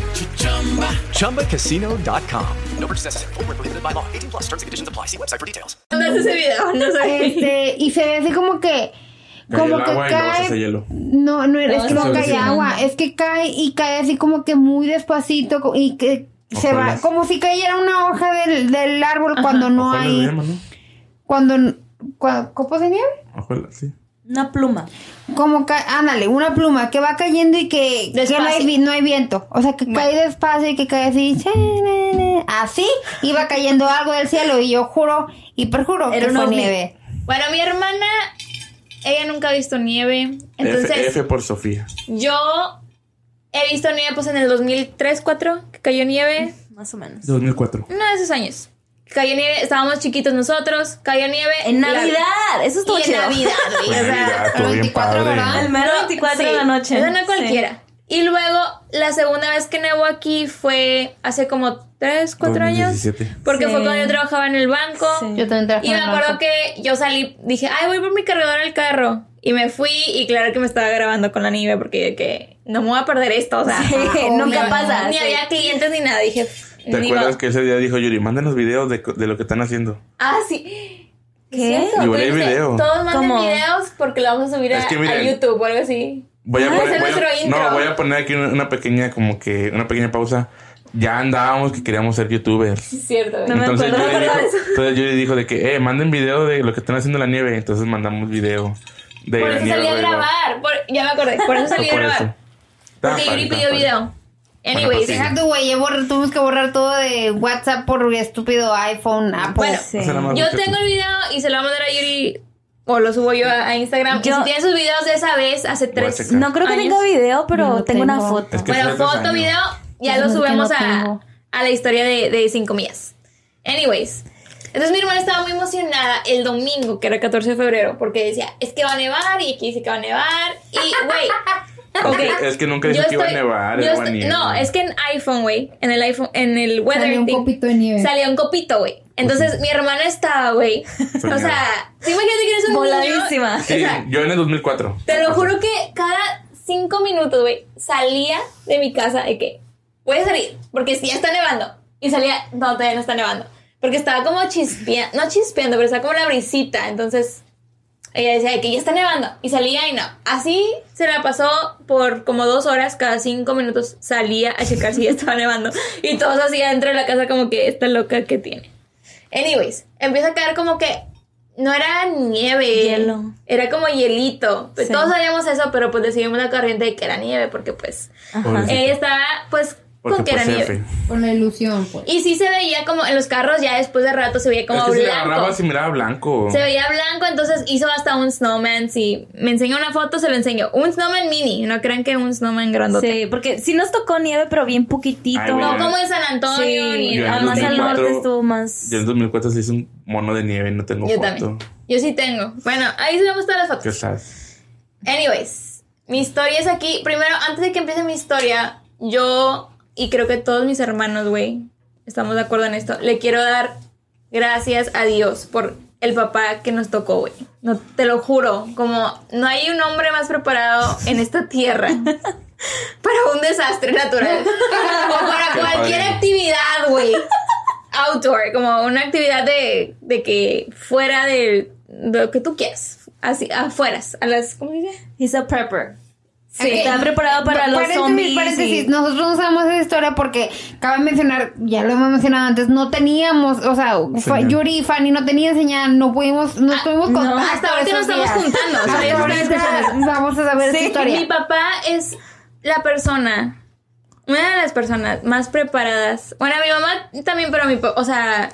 ChumbaCasino.com. No purchase necessary. Void where prohibited by law. 18 plus terms and conditions apply. See website for details. mandaste ese video, no sé. Este, y se ve así como que, Cae como que agua y luego se cae. hielo. No, no, es que no cae agua, es que cae y cae así como que muy despacito co- y que se va, como si cayera una hoja del, del árbol cuando no hay, llaman, ¿no? cuando, cua- copos de nieve. Sí. Una pluma. Como cae, ándale, una pluma que va cayendo y que, que no, hay, vi- no hay viento. O sea, que cae despacio y que cae así. Así iba cayendo algo del cielo y yo juro y perjuro Era que fue nieve. Bueno, mi hermana, ella nunca ha visto nieve. Entonces, F, F por Sofía. yo he visto nieve pues en el 2003, 4 que cayó nieve. Más o menos. 2004. Uno de esos años. Cayó nieve, estábamos chiquitos nosotros, cayó nieve. En la- Navidad, eso estuvo y en chido. Navidad, [laughs] güey, o sea, Navidad, estuvo bien padre. El mero 24 de la noche. Eso no Sí. cualquiera. Y luego, la segunda vez que nevó aquí fue hace como 3, 4 años. 2017. Porque Sí. fue cuando yo trabajaba en el banco. Yo también trabajé Y en me el acuerdo banco. que yo salí, dije, ay, voy por mi cargador al carro. Y me fui y claro que me estaba grabando con la nieve porque que no me voy a perder esto, o sea, Sí, no, [laughs] nunca no, pasa, Ni sí. había clientes ni nada, dije, ¿Te ni acuerdas que ese día dijo Yuri, mándanos videos de, de lo que están haciendo? Ah, sí. ¿Qué? ¿Cierto? Igual hay video. Todos manden ¿Cómo? videos porque lo vamos a subir a, Es que a miren, YouTube o algo así. Voy a Ah, poner, voy a- no, voy a poner aquí una, una pequeña, como que, una pequeña pausa. Ya andábamos que queríamos ser youtubers. Es cierto. No me entonces, acuerdo Yuri dijo, entonces Yuri dijo de que, eh, manden video de lo que están haciendo en la nieve. Entonces mandamos video de Por la eso nieve. salí a grabar. por- ya me acordé. Por eso [laughs] salí a grabar. Porque Yuri pidió video. Anyways, sí. Deja tu güey, tuvimos que borrar todo de WhatsApp por estúpido iPhone, Apple. Bueno, Sí. Yo tengo el video y se lo voy a mandar a Yuri o lo subo yo a, Instagram. Yo- si tienen sus videos de esa vez, hace tres. No creo que años. tenga video, pero No tengo, una tengo. foto. Es que Bueno, foto, años. video, ya lo Es que subemos no a, a la historia de, de cinco millas. Anyways. Entonces mi hermana estaba muy emocionada el domingo, que era 14 de febrero, porque decía, es que va a nevar y aquí dice que va a nevar. Y, güey, [laughs] [laughs] ok. Es que nunca dijo yo que iba a nevar, yo era estoy- nieve. No, es que en iPhone, güey, en el iPhone, en el weather Salió un thing, copito de nieve. Salía un copito, güey. Entonces mi hermana estaba, güey. o sea, ¿te imaginas que eres un niño? Voladísima. O Sí, sea, yo en el 2004. te lo juro que cada cinco minutos, güey, salía de mi casa de que voy a salir, porque si ya está nevando. Y salía, no, todavía no está nevando. Porque estaba como chispeando, no chispeando, pero estaba como la brisita. Entonces, ella decía de que ya está nevando. Y salía y no. Así se la pasó por como dos horas, cada cinco minutos salía a checar si ya estaba nevando. Y todos así dentro de la casa como que esta loca que tiene. Anyways, empieza a caer como que no era nieve. Hielo. Era como hielito. Pues Sí. Todos sabíamos eso, pero pues decidimos la corriente de que era nieve, porque pues Pobrecita. ella estaba pues Porque con que era pues nieve. F. Con la ilusión, pues. Y sí se veía como en los carros, ya después de rato se veía como es que si la blanco. agarraba se miraba blanco. Se veía blanco, entonces hizo hasta un snowman. Si me enseñó una foto, se lo enseñó. Un snowman mini, no crean que un snowman grandote. Sí, porque sí nos tocó nieve, pero bien poquitito. Ay. No como en San Antonio Sí, ni Yo en el además al 2004 norte estuvo más. Yo en 2004 se hizo un mono de nieve, no tengo Yo foto. también. Yo sí tengo. Bueno, ahí subimos todas las fotos. ¿Qué sabes? Anyways, mi historia es aquí. Primero, antes de que empiece mi historia, yo y creo que todos mis hermanos, güey, estamos de acuerdo en esto. Le quiero dar gracias a Dios por el papá que nos tocó, güey. No, te lo juro, como no hay un hombre más preparado en esta [laughs] tierra para un desastre natural [laughs] o para Qué cualquier padre. actividad, güey. Outdoor, como una actividad de, de que fuera de, de lo que tú quieras. Así, afueras, a las, ¿cómo se dice? He's a prepper. Sí. Está preparado para los paréntesis, zombies. paréntesis. y- Nosotros no sabemos esa historia porque cabe mencionar, ya lo hemos mencionado antes, no teníamos, o sea, Señal. Yuri y Fanny no tenían señal, no pudimos, no tuvimos no, contacto hasta ahorita nos estamos juntando, o sea, Hasta ya ahorita vamos a saber esa Mi historia. papá es la persona, una de las personas más preparadas. Bueno, mi mamá también, pero mi papá, o sea,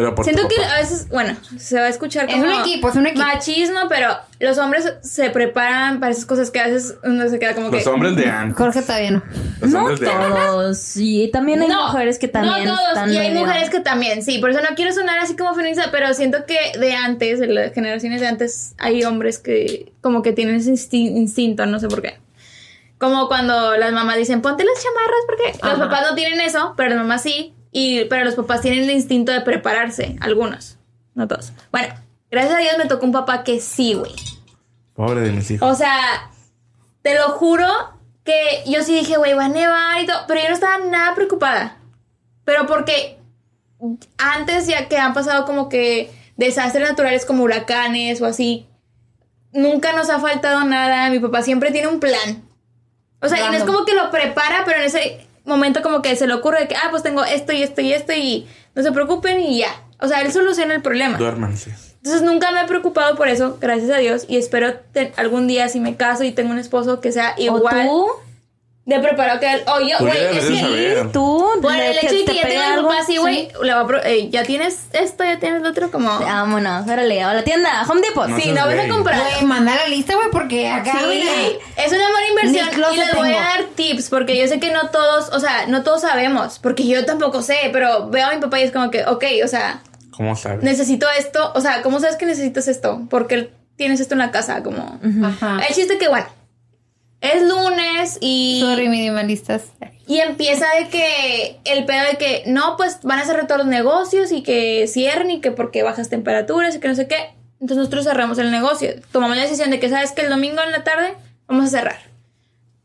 Pero por siento que a veces, bueno, se va a escuchar Es como un equipo, es un equipo. machismo, pero los hombres se preparan para esas cosas que a veces uno se queda como Los que hombres de antes. Jorge todavía no. Los No hombres de todos. Sí, también hay No, mujeres que también No todos, están y hay medio- mujeres que también, sí. Por eso no quiero sonar así como feminista, pero siento que de antes, de las generaciones de antes, hay hombres que como que tienen ese insti- instinto, no sé por qué. Como cuando las mamás dicen, ponte las chamarras, porque los Ajá. papás no tienen eso, pero las mamás sí. Y, pero los papás tienen el instinto de prepararse, algunos, no todos. Bueno, gracias a Dios me tocó un papá que sí, güey. Pobre de mis hijos. O sea, te lo juro que yo sí dije, güey, va a nevar y todo, pero yo no estaba nada preocupada. Pero porque antes ya que han pasado como que desastres naturales como huracanes o así, nunca nos ha faltado nada. Mi papá siempre tiene un plan. O sea, y no es como que lo prepara, pero en ese momento como que se le ocurre que, ah, pues tengo esto y esto y esto y no se preocupen y ya. O sea, él soluciona el problema. Duérmanse. Entonces nunca me he preocupado por eso, gracias a Dios. Y espero te- algún día, si me caso y tengo un esposo, que sea ¿O igual tú? De preparado que él. O yo, Tú ya güey, es que. Tú, por el hecho de que ya tengo algo, papá así, güey, eh, ya tienes esto, ya tienes lo otro, como... Vámonos, órale, a la tienda, Home Depot. No sí, no vas a comprar. Güey, manda la lista, güey, porque acá. Sí, es una buena inversión y les voy a dar tips porque yo sé que no todos, o sea, no todos sabemos, porque yo tampoco sé, pero veo a mi papá y es como que, ok, o sea, ¿Cómo sabes? necesito esto, o sea, ¿cómo sabes que necesitas esto? Porque tienes esto en la casa, como... Ajá. El chiste que, bueno, es lunes y... Sorry, minimalistas. Y empieza de que el pedo de que no, pues van a cerrar todos los negocios y que cierren y que porque bajas temperaturas y que no sé qué. Entonces nosotros cerramos el negocio. Tomamos la decisión de que, ¿sabes que El domingo en la tarde vamos a cerrar.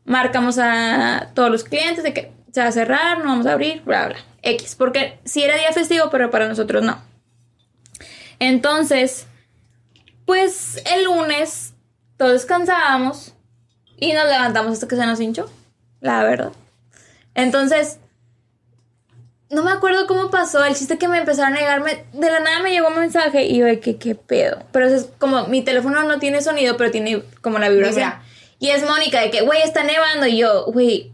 Marcamos a todos los clientes de que se va a cerrar, no vamos a abrir, bla, bla. X. Porque sí era día festivo, pero para nosotros no. Entonces, pues el lunes todos descansábamos y nos levantamos hasta que se nos hinchó. La verdad. Entonces, no me acuerdo cómo pasó. El chiste que me empezaron a negarme. De la nada me llegó un mensaje y yo de que qué pedo. Pero eso es como mi teléfono no tiene sonido, pero tiene como la vibración. Vibra. Y es Mónica de que, güey, está nevando. Y yo, güey,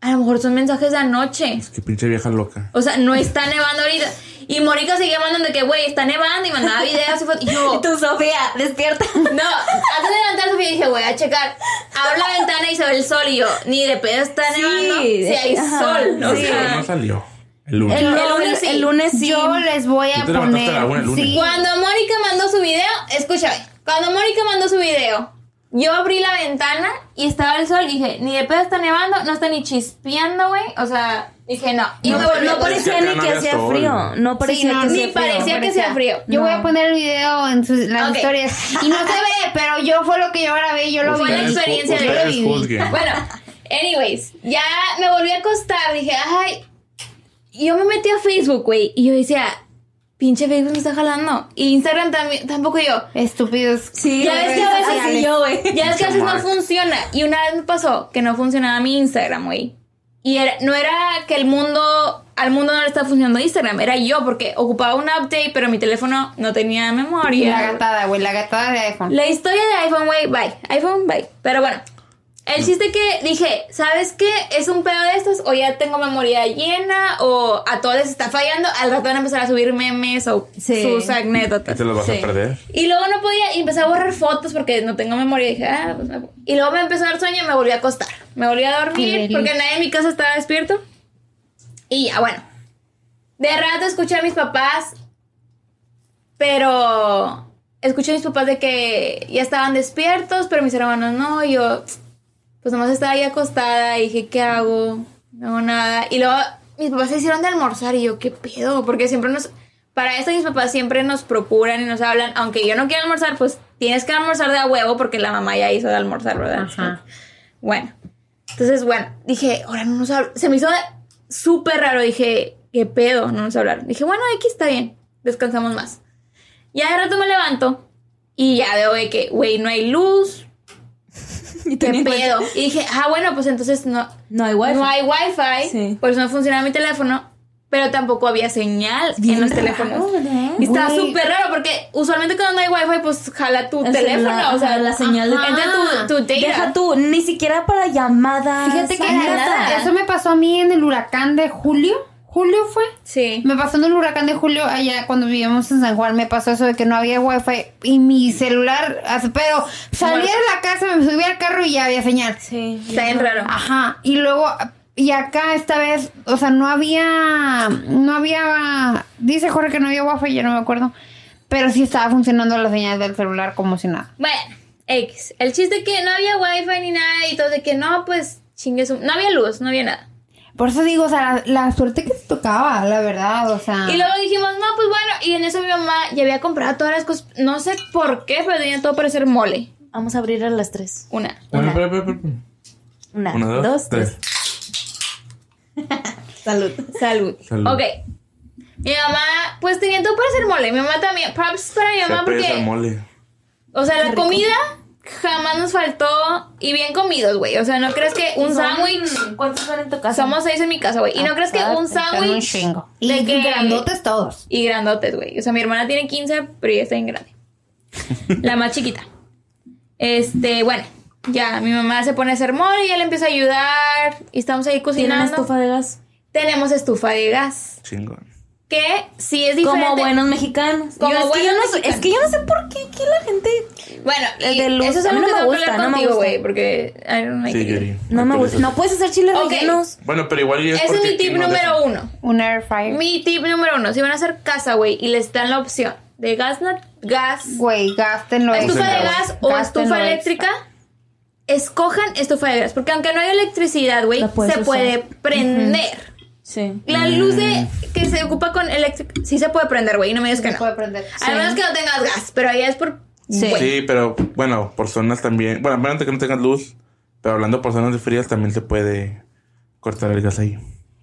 a lo mejor son mensajes de anoche. Qué pinche vieja loca. O sea, no está nevando ahorita. Y Mónica seguía mandando de que, güey, está nevando y mandaba videos y fotos. Y yo, [laughs] Y tú, Sofía, despierta. [laughs] no, antes de levantar Sofía dije, voy a checar. Abro la ventana y se ve el sol y yo, ni de pedo está Sí, nevando. Si hay ajá, sol, o sí. Pero sea. no salió. El lunes. El, lunes sí. el lunes sí. Yo les voy Tú a poner. una el lunes. Sí. Cuando Mónica mandó su video, escúchame, cuando Mónica mandó su video, yo abrí la ventana y estaba el sol y dije, ni de pedo está nevando, no está ni chispeando, güey. O sea, dije no. Y No, no parecía ni que hacía frío. No parecía no, que ni hacía frío. parecía que hacía frío. Yo voy a poner el video en sus, las historias. Y no se ve, [laughs] pero yo fue lo que yo grabé, yo lo vi. Fue la experiencia de- Yo lo viví. Bueno, anyways, ya me volví a acostar, dije, ay, yo me metí a Facebook, güey, y yo decía, pinche Facebook me está jalando. Y Instagram también, tampoco yo. Estúpidos. Sí, Ya ves que a veces yo, güey. Ya ves que a veces no funciona. Y una vez me pasó que no funcionaba mi Instagram, güey. Y era, no era que el mundo, al mundo no le estaba funcionando Instagram, era yo, porque ocupaba un update, pero mi teléfono no tenía memoria. La gatada, güey, la gatada de iPhone. La historia de iPhone, güey, bye. iPhone, bye. Pero bueno, el chiste que dije, ¿sabes qué? ¿Es un pedo de estos? O ya tengo memoria llena, o a todos les está fallando. Al rato van a empezar a subir memes o Sí. sus Y anécdotas. te los vas Sí. a perder. Y luego no podía, y empecé a borrar fotos porque no tengo memoria. Y dije, ah, pues no. Y luego me empezó a dar sueño y me volví a acostar. Me volví a dormir porque nadie en mi casa estaba despierto. Y ya, bueno. De rato escuché a mis papás, pero escuché a mis papás de que ya estaban despiertos, pero mis hermanos no. Y yo, pues nomás estaba ahí acostada y dije, ¿qué hago? No hago nada. Y luego mis papás se hicieron de almorzar y yo, ¿qué pedo? Porque siempre nos... Para eso mis papás siempre nos procuran y nos hablan, aunque yo no quiera almorzar, pues tienes que almorzar de a huevo porque la mamá ya hizo de almorzar, ¿verdad? Ajá. Bueno, entonces, bueno, dije, ahora no nos hablan. Se me hizo súper raro, dije, ¿qué pedo? No nos hablaron. Dije, bueno, aquí está bien, descansamos más. Ya de rato me levanto y ya veo de que, güey, no hay luz. Y ¿Qué pedo? Y dije, ah, bueno, pues entonces no, No hay wifi. no hay wifi, Sí. por eso no funcionaba mi teléfono, pero tampoco había señal Bien en los raro, teléfonos. Y estaba súper raro porque usualmente cuando no hay wifi, pues jala tu El teléfono, celular, o sea, la señal de- entra tu, tu data. Deja tú, ni siquiera para llamadas. Fíjate que nada. eso me pasó a mí en el huracán de julio. ¿Julio fue? Sí. Me pasó en el huracán de julio allá cuando vivíamos en San Juan. Me pasó eso de que no había wifi y mi celular. Pero salí de la casa, me subí al carro y ya había señal. Sí. Está bien raro. Ajá. Y luego, y acá esta vez, o sea, no había. No había. Dice Jorge que no había wifi, yo no me acuerdo. Pero sí estaba funcionando la señal del celular como si nada. Bueno, X. El chiste que no había wifi ni nada y todo de que no, pues chingue su... No había luz, no había nada. Por eso digo, o sea, la, la suerte que te tocaba, la verdad, o sea. Y luego dijimos, no, pues bueno, y en eso mi mamá ya había comprado todas las cosas, no sé por qué, pero tenía todo para hacer mole. Vamos a abrir a las tres. Una. Una. Una, Una, dos, dos, tres. tres. [laughs] Salud. Salud. Salud. Ok. Mi mamá, pues tenía todo para hacer mole. Mi mamá también. Props para mi Se mamá el porque, mole. o sea, la comida jamás nos faltó y bien comidos, güey. O sea, no crees que un sándwich. ¿Cuántos son en tu casa? Somos seis en mi casa, güey. Y no crees que un sándwich. de Y que- grandotes todos. Y grandotes, güey. O sea, mi hermana tiene 15, pero ella está bien grande. [laughs] La más chiquita. Este, bueno, ya mi mamá se pone a hacer mole y ella le empieza a ayudar. Y estamos ahí ¿Tienen cocinando. estufa de gas? Tenemos estufa de gas. Chingón. Que sí es diferente. Como buenos mexicanos. Como Yo- es, que buenos yo no, sé- mexicanos. es que yo no sé por qué aquí la gente... Bueno, El y de luz, eso es a mí no que me que gusta, no me gusta. güey, porque I don't like Sí, it. Yuri. No me gusta. No puedes hacer chiles Ok. rellenos. Bueno, pero igual es Ese es mi tip no número dejan. uno. Un air fryer. Mi tip número uno. Si van a hacer casa, güey, y les dan la opción de gas, nat- gas, Güey, gástenlo. estufa de gas o estufa extra. eléctrica, escojan estufa de gas. Porque aunque no hay electricidad, güey, se usar. puede prender. Sí. La luz de, que se ocupa con eléctrica, sí se puede prender, güey, no me digas que Se no. puede prender. Al menos que no tengas gas, pero ahí es por... Sí. pero bueno, por zonas también. Bueno, menos de que no tengas luz. Pero hablando por zonas de frías, también se puede cortar el gas ahí.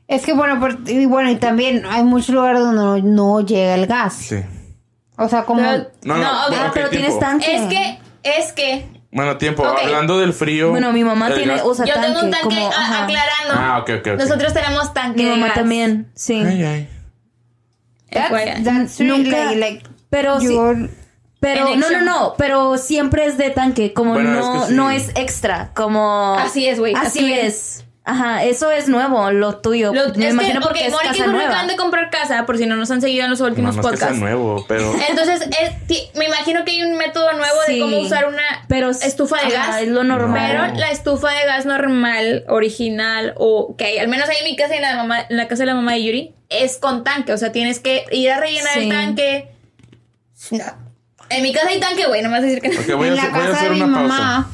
Es que bueno, por- y bueno, y también hay muchos lugares donde no, no llega el gas. Sí. O sea, como... Pero- No, no, No, ok, bueno, ok, pero tiempo. tienes tanque. Es que, es que, Bueno, tiempo. Hablando del frío. Bueno, mi mamá tiene... gas- Usa yo tanque. tengo un tanque como, a- ajá. aclarando. Ah, ok, ok, ok. Nosotros tenemos tanque Mi de mamá gas. también, sí. Ay, ay. That's, that's Nunca- really, like, Pero sí, pero no, no, no, pero siempre es de tanque, como Bueno, no, es que sí. no es extra, como Así es, güey, Así, así es. Ajá, eso es nuevo, lo tuyo. Lo- Me es imagino que, porque ok, es Mónica y casa Bruno nueva. acaban de comprar casa, por si no nos han seguido en los últimos No, no es podcasts. nuevo, pero. [laughs] Entonces, es- me imagino que hay un método nuevo Sí. de cómo usar una Pero estufa de ajá, gas. es lo normal. Pero la estufa de gas normal, original, o que hay, al menos ahí en mi casa y en la, mamá, en la casa de la mamá de Yuri, es con tanque. O sea, tienes que ir a rellenar Sí. el tanque. No. En mi casa hay tanque, güey, no me vas a decir que no. Ok, voy a, en la hacer, voy a casa hacer de mi una pausa. mamá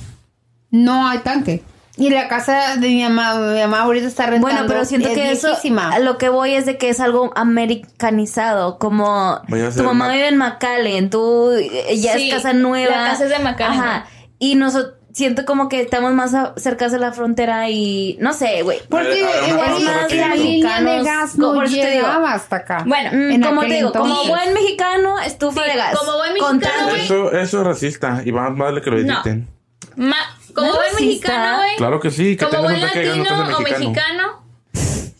no hay tanque. Y la casa de mi mamá, mi mamá ahorita está rentando. Bueno, pero siento es que viejísima. a lo que voy es de que es algo americanizado, como tu mamá vive en McAllen, tú eh, ya Sí, es casa nueva. la casa es de McAllen. Ajá, y nosotros siento como que estamos más a- cerca de la frontera y no sé, güey. Porque igual la, rapidito. la línea de gas no por eso te digo. llegaba hasta acá. Bueno, En como te digo, como buen mexicano, estufa Sí, de gas. como buen mexicano. Eso, eso es racista. Y vamos a darle que lo No. editen. ma- como ¿No es buen mexicano, güey. Claro que sí. Que como buen no latino o mexicano,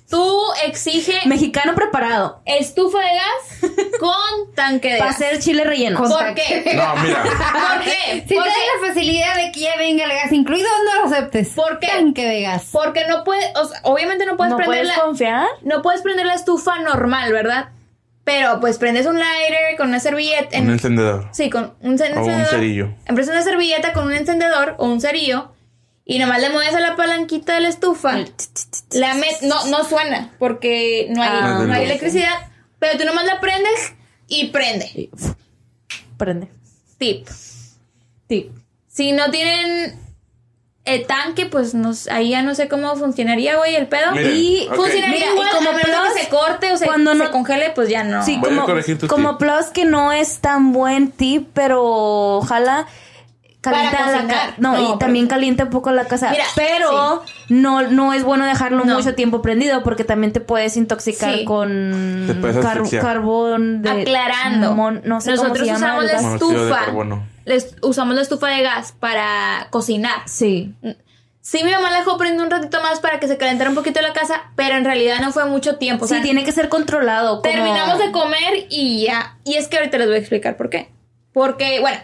tú exige Mexicano preparado estufa de gas con tanque de para gas. hacer chile relleno. ¿Por tanque. qué? No, mira. ¿Por qué? [laughs] Si Porque, tienes la facilidad de que ya venga el gas incluido, no lo aceptes. ¿Por qué? Tanque de gas. porque no puedes, o sea, obviamente no puedes ¿No prender puedes la, confiar? no puedes prender la estufa normal, ¿verdad? Pero pues prendes un lighter con una servilleta, en- Un encendedor. sí, con un ce- O un encendedor. cerillo. Empieza una servilleta con un encendedor o un cerillo y nomás le mueves a la palanquita de la estufa. La met- no, no suena porque no hay, Ah. no hay electricidad, pero tú nomás la prendes y prende. Prende. Tip. Sí. Si no tienen el tanque, pues no, s- ahí ya no sé cómo funcionaría, güey, el pedo. Y funcionaría Mira, y como plus, que se corte o se, cuando no- se congele, pues ya no. Sí, como, plus que no es tan buen tip, pero ojalá calienta la casa. No, No, y pero- también calienta un poco la casa. Mira, pero no, no es bueno dejarlo No. mucho tiempo prendido porque también te puedes intoxicar Sí. con Te puedes car- asfixiar. carbón de Aclarando, mon- no sé cómo nosotros se llama usamos la estufa. Les, usamos la estufa de gas para cocinar. Sí. Sí, mi mamá la dejó prender un ratito más para que se calentara un poquito la casa, pero en realidad no fue mucho tiempo. O sí, tiene que ser controlado. como- Terminamos de comer y ya. Y es que ahorita les voy a explicar por qué. Porque, bueno,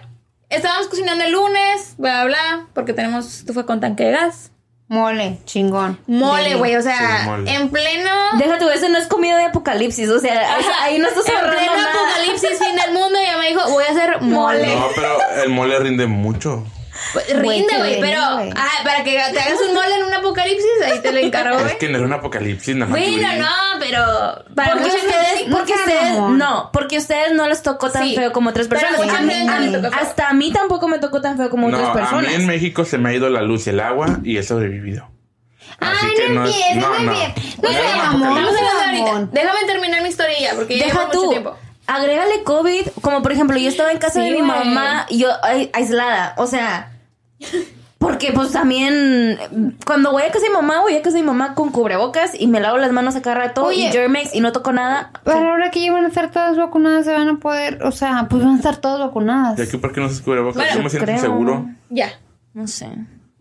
estábamos cocinando el lunes, bla, bla, bla, porque tenemos estufa con tanque de gas. Mole, chingón. Mole, güey, o sea, Sí, en pleno... Deja tú, eso no es comida de apocalipsis. O sea, Ajá, ahí no estás en pleno nada. apocalipsis, fin del mundo, y ella me dijo, voy a hacer mole. No, pero el mole rinde mucho. Pues, Rinde, güey, pero ah, para que te hagas un mole en un apocalipsis, ahí te lo encargo, [laughs] Es que no era un apocalipsis, nada más. Bueno, no, pero para Porque ustedes, sí. porque ustedes, no, porque a ustedes no les tocó tan Sí, feo como otras pero a personas. A mí- a mí- hasta a mí tampoco me tocó tan feo como No, otras a personas. mí en México se me ha ido la luz y el agua y he sobrevivido. Ay, Así no que no es- no, no, no. No No no a mi historia ya, porque ya Deja llevo mucho tú. tiempo. Agrégale COVID, como por ejemplo, yo estaba en casa Sí, de mi mamá, y yo ai- aislada, o sea, Porque pues también cuando voy a casa de mi mamá, voy a casa de mi mamá con cubrebocas y me lavo las manos a cada rato Oye. y Germex y no toco nada. Pero ahora que ya van a estar todas vacunadas, se van a poder, o sea, pues van a estar todas vacunadas. ¿De aquí por qué no se descubre boca? Bueno, Yo me siento creo. seguro. Ya. No sé.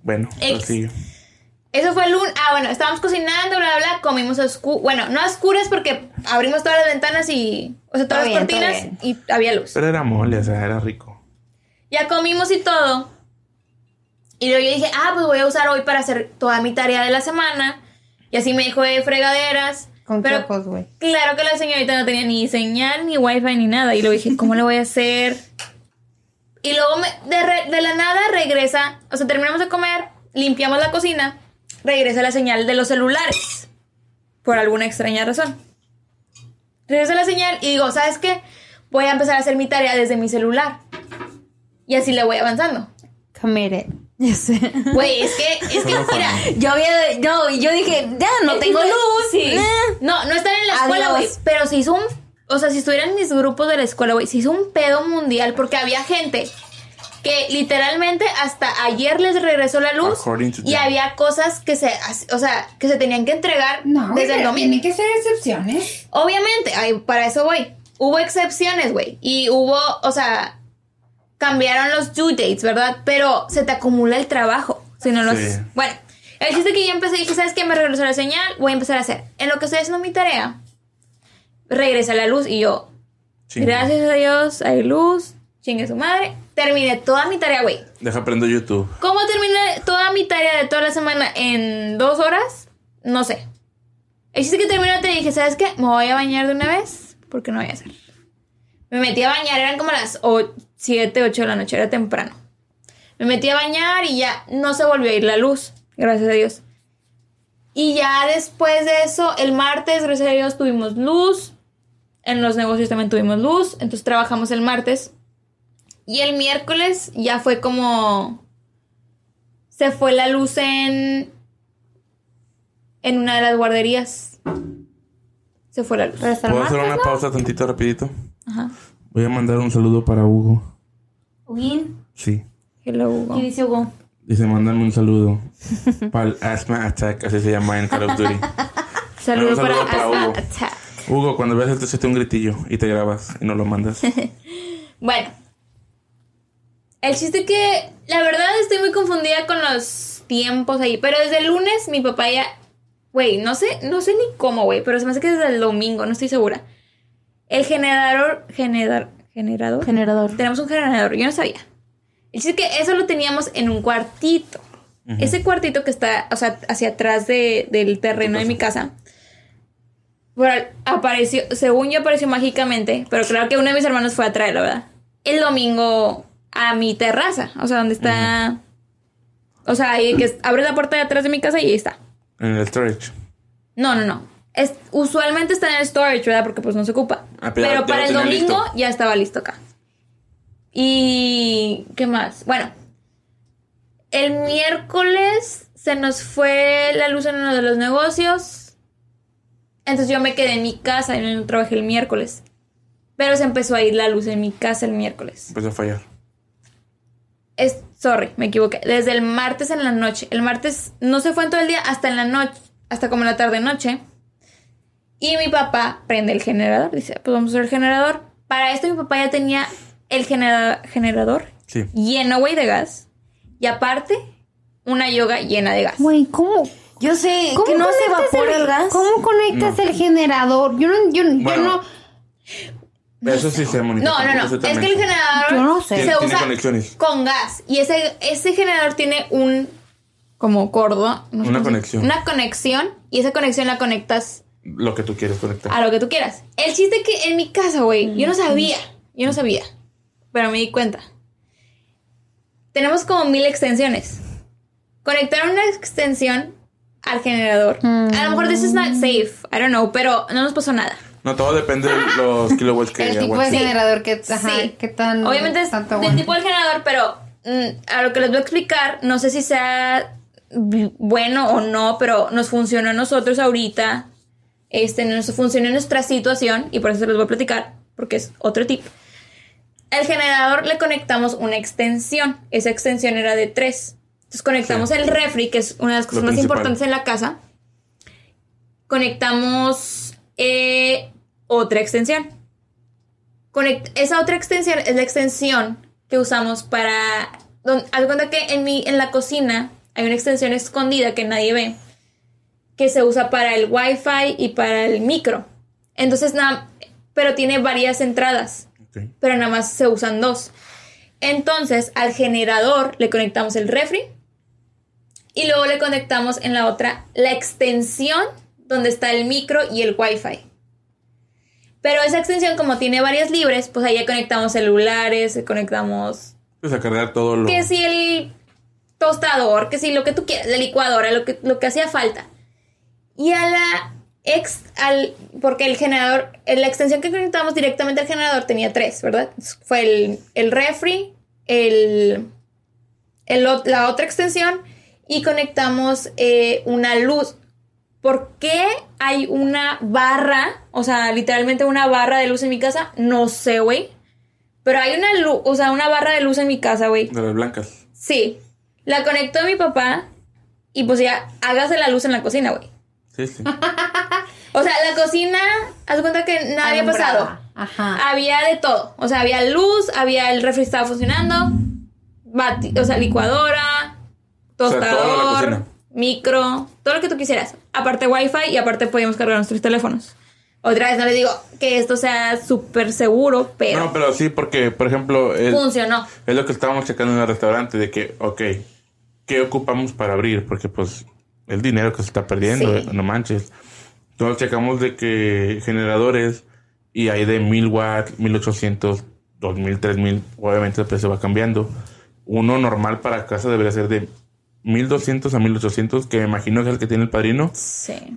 Bueno, Ex. Eso fue el lunes. Ah, bueno, estábamos cocinando, bla, bla, bla. Comimos a oscuras. Bueno, no a oscuras porque abrimos todas las ventanas y. O sea, todas las bien, cortinas y había luz. Pero era mole, o sea, era rico. Ya comimos y todo. Y luego yo dije, ah, pues voy a usar hoy para hacer toda mi tarea de la semana. Y así me dijo de fregaderas. Con Pero ojos, güey. claro que la señorita no tenía ni señal, ni wifi, ni nada. Y luego dije, ¿cómo le voy a hacer? Y luego me- de, re- de la nada regresa. O sea, terminamos de comer, limpiamos la cocina. Regresa la señal de los celulares. Por alguna extraña razón. Regresa la señal y digo, ¿sabes qué? Voy a empezar a hacer mi tarea desde mi celular. Y así le voy avanzando. [laughs] Sé. Güey, es que, es que, mira. Yo había, no, y yo dije, ya, no es tengo que- luz. Sí. Eh. No, no están en la escuela, güey. Pero se hizo un. O sea, si estuvieran mis grupos de la escuela, güey, se hizo un pedo mundial porque había gente que literalmente hasta ayer les regresó la luz y them. había cosas que se, o sea, que se tenían que entregar No, desde el domingo. tienen que ser excepciones. Obviamente, ay, para eso voy. Hubo excepciones, güey. Y hubo, o sea, cambiaron los due dates, ¿verdad? Pero se te acumula el trabajo. Si no lo Sí. haces. Bueno, el chiste que yo empecé, dije, ¿sabes qué? Me regresó la señal, voy a empezar a hacer. En lo que estoy haciendo mi tarea, regresa la luz y yo, gracias a Dios, hay luz, chingue su madre. Terminé toda mi tarea, güey. Deja prendo YouTube. ¿Cómo terminé toda mi tarea de toda la semana en dos horas? No sé. El chiste que terminé y dije, ¿sabes qué? Me voy a bañar de una vez porque no voy a hacer. Me metí a bañar, eran como las 7, 8 de la noche, era temprano. Me metí a bañar y ya no se volvió a ir la luz, gracias a Dios. Y ya después de eso, el martes, gracias a Dios, tuvimos luz. En los negocios también tuvimos luz, entonces trabajamos el martes. Y el miércoles ya fue como. Se fue la luz en. En una de las guarderías. Se fue la luz. ¿Puedo hacer una pausa tantito rapidito? Ajá. Voy a mandar un saludo para Hugo. Huguín, Sí. Hello, Hugo. ¿qué dice Hugo? Dice, mándame un saludo. [laughs] para el Asthma Attack, así se llama en Call of Duty. [laughs] Saludo Un para, saludo para Asma Hugo. Attack. Hugo, cuando veas esto, échate un gritillo y te grabas y no lo mandas. [laughs] Bueno. El chiste que. La verdad estoy muy confundida con los tiempos ahí. Pero desde el lunes mi papá ya. Güey, no sé, no sé ni cómo, güey. Pero se me hace que desde el domingo, no estoy segura. El generador. Generador. Generador. Generador. Tenemos un generador, yo no sabía. El chiste es que eso lo teníamos en un cuartito. Ese cuartito que está, o sea, hacia atrás de- del terreno de mi casa. Bueno, apareció, según yo apareció mágicamente, pero claro que uno de mis hermanos fue a traerlo, ¿verdad? El domingo a mi terraza, o sea, donde está... O sea, ahí que abre la puerta de atrás de mi casa y ahí está. en el storage. No, no, no. Es, usualmente está en el storage, ¿verdad? Porque pues no se ocupa. Ah, pero para el domingo listo. ya estaba listo acá. Y... ¿Qué más? Bueno. El miércoles se nos fue la luz en uno de los negocios. Entonces yo me quedé en mi casa y no trabajé el miércoles. Pero se empezó a ir la luz en mi casa el miércoles. Empezó a fallar. Es, sorry, me equivoqué. Desde el martes en la noche. El martes no se fue en todo el día, hasta en la noche, hasta como en la tarde noche. Y mi papá prende el generador. Dice, pues vamos a usar el generador. Para esto mi papá ya tenía el genera- generador Sí. lleno, güey, de gas. Y aparte, una yoga llena de gas. Güey, ¿cómo? Yo sé ¿Cómo que no se evapora el, gas. ¿Cómo conectas el generador? Yo no, yo, yo Bueno, no. Eso sí se Mónica. No, no, no. Es que el generador Yo no sé. se usa conexiones. con gas. Y ese, ese generador tiene un como cordo. no sé Una conexión. Una conexión. Y esa conexión la conectas Lo que tú quieres conectar. a lo que tú quieras. El chiste que en mi casa, güey, yo no sabía. Yo no sabía. Pero me di cuenta. Tenemos como mil extensiones. Conectar una extensión al generador. A lo mejor this is not safe. I don't know. Pero no nos pasó nada. No, todo depende de los kilowatts que El tipo de generador que, ajá, Sí. que tan. Obviamente es tanto del tipo del generador, pero mm, a lo que les voy a explicar, no sé si sea bueno o no, pero nos funcionó a nosotros ahorita. Este, nos funcionó en nuestra situación y por eso se los voy a platicar, porque es otro tip. El generador le conectamos una extensión. Esa extensión era de 3. Entonces conectamos el refri, que es una de las cosas Lo más principal. importantes en la casa. Conectamos eh, otra extensión. Conect- esa otra extensión es la extensión que usamos para... Haz cuenta que en, mi, en la cocina hay una extensión escondida que nadie ve, que se usa para el wifi y para el micro. Entonces, nada, pero tiene varias entradas, pero nada más se usan dos. Entonces, al generador le conectamos el refri y luego le conectamos en la otra la extensión donde está el micro y el wifi. Pero esa extensión, como tiene varias libres, pues ahí ya conectamos celulares, conectamos Pues a cargar todo lo. que si el tostador, que si lo que tú quieras, la licuadora, lo que, lo que hacía falta. Y a la ex, al, porque el generador, en la extensión que conectamos directamente al generador tenía tres, ¿verdad? Fue el, el refri, el, el la otra extensión y conectamos eh, una luz. ¿Por qué hay una barra? O sea, literalmente una barra de luz en mi casa. No sé, güey. Pero hay una luz, o sea, una barra de luz en mi casa, güey. De las blancas. Sí. La conectó mi papá y pues ya hágase la luz en la cocina, güey. Sí, sí. [laughs] O sea, la cocina, haz cuenta que nada había pasado. Ajá. Había de todo. O sea, había luz, había el refri estaba funcionando, bati- o sea, licuadora, tostador, cocina. Micro, todo lo que tú quisieras. Aparte wifi y aparte podíamos cargar nuestros teléfonos. Otra vez no les digo que esto sea súper seguro, pero, No, pero sí, porque, por ejemplo, es, funcionó. es lo que estábamos checando en el restaurante, de que, ok, ¿qué ocupamos para abrir? Porque, pues, el dinero que se está perdiendo, Sí. no manches. Entonces checamos de que generadores y hay de 1000 watts, 1800, 2000, 3000, obviamente el precio va cambiando. Uno normal para casa debería ser de 1200 a 1800, que me imagino que es el que tiene el padrino. Sí.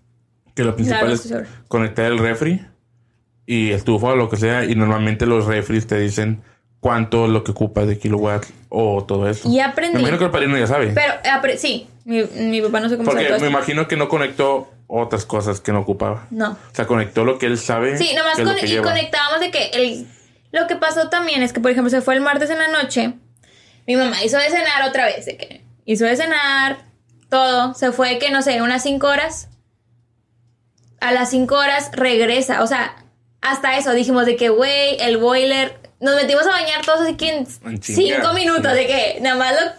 Que lo principal Claro, es sí, conectar el refri y estufa o lo que sea. Y normalmente los refris te dicen cuánto es lo que ocupa de kilowatts o todo eso. Y aprendí. Me imagino que el padrino ya sabe. Pero, sí, mi, mi papá no sé cómo porque me esto. imagino que no conectó otras cosas que no ocupaba. No. O sea, conectó lo que él sabe. Sí, nomás con- y lleva. conectábamos de que el, lo que pasó también es que, por ejemplo, se fue el martes en la noche. Mi mamá hizo de cenar otra vez, de que hizo de cenar, todo. Se fue, que no sé, unas 5 horas. A las 5 horas regresa. O sea, hasta eso dijimos de que, güey, el boiler. Nos metimos a bañar todos así que en En chinga. 5 minutos, de que nada más lo,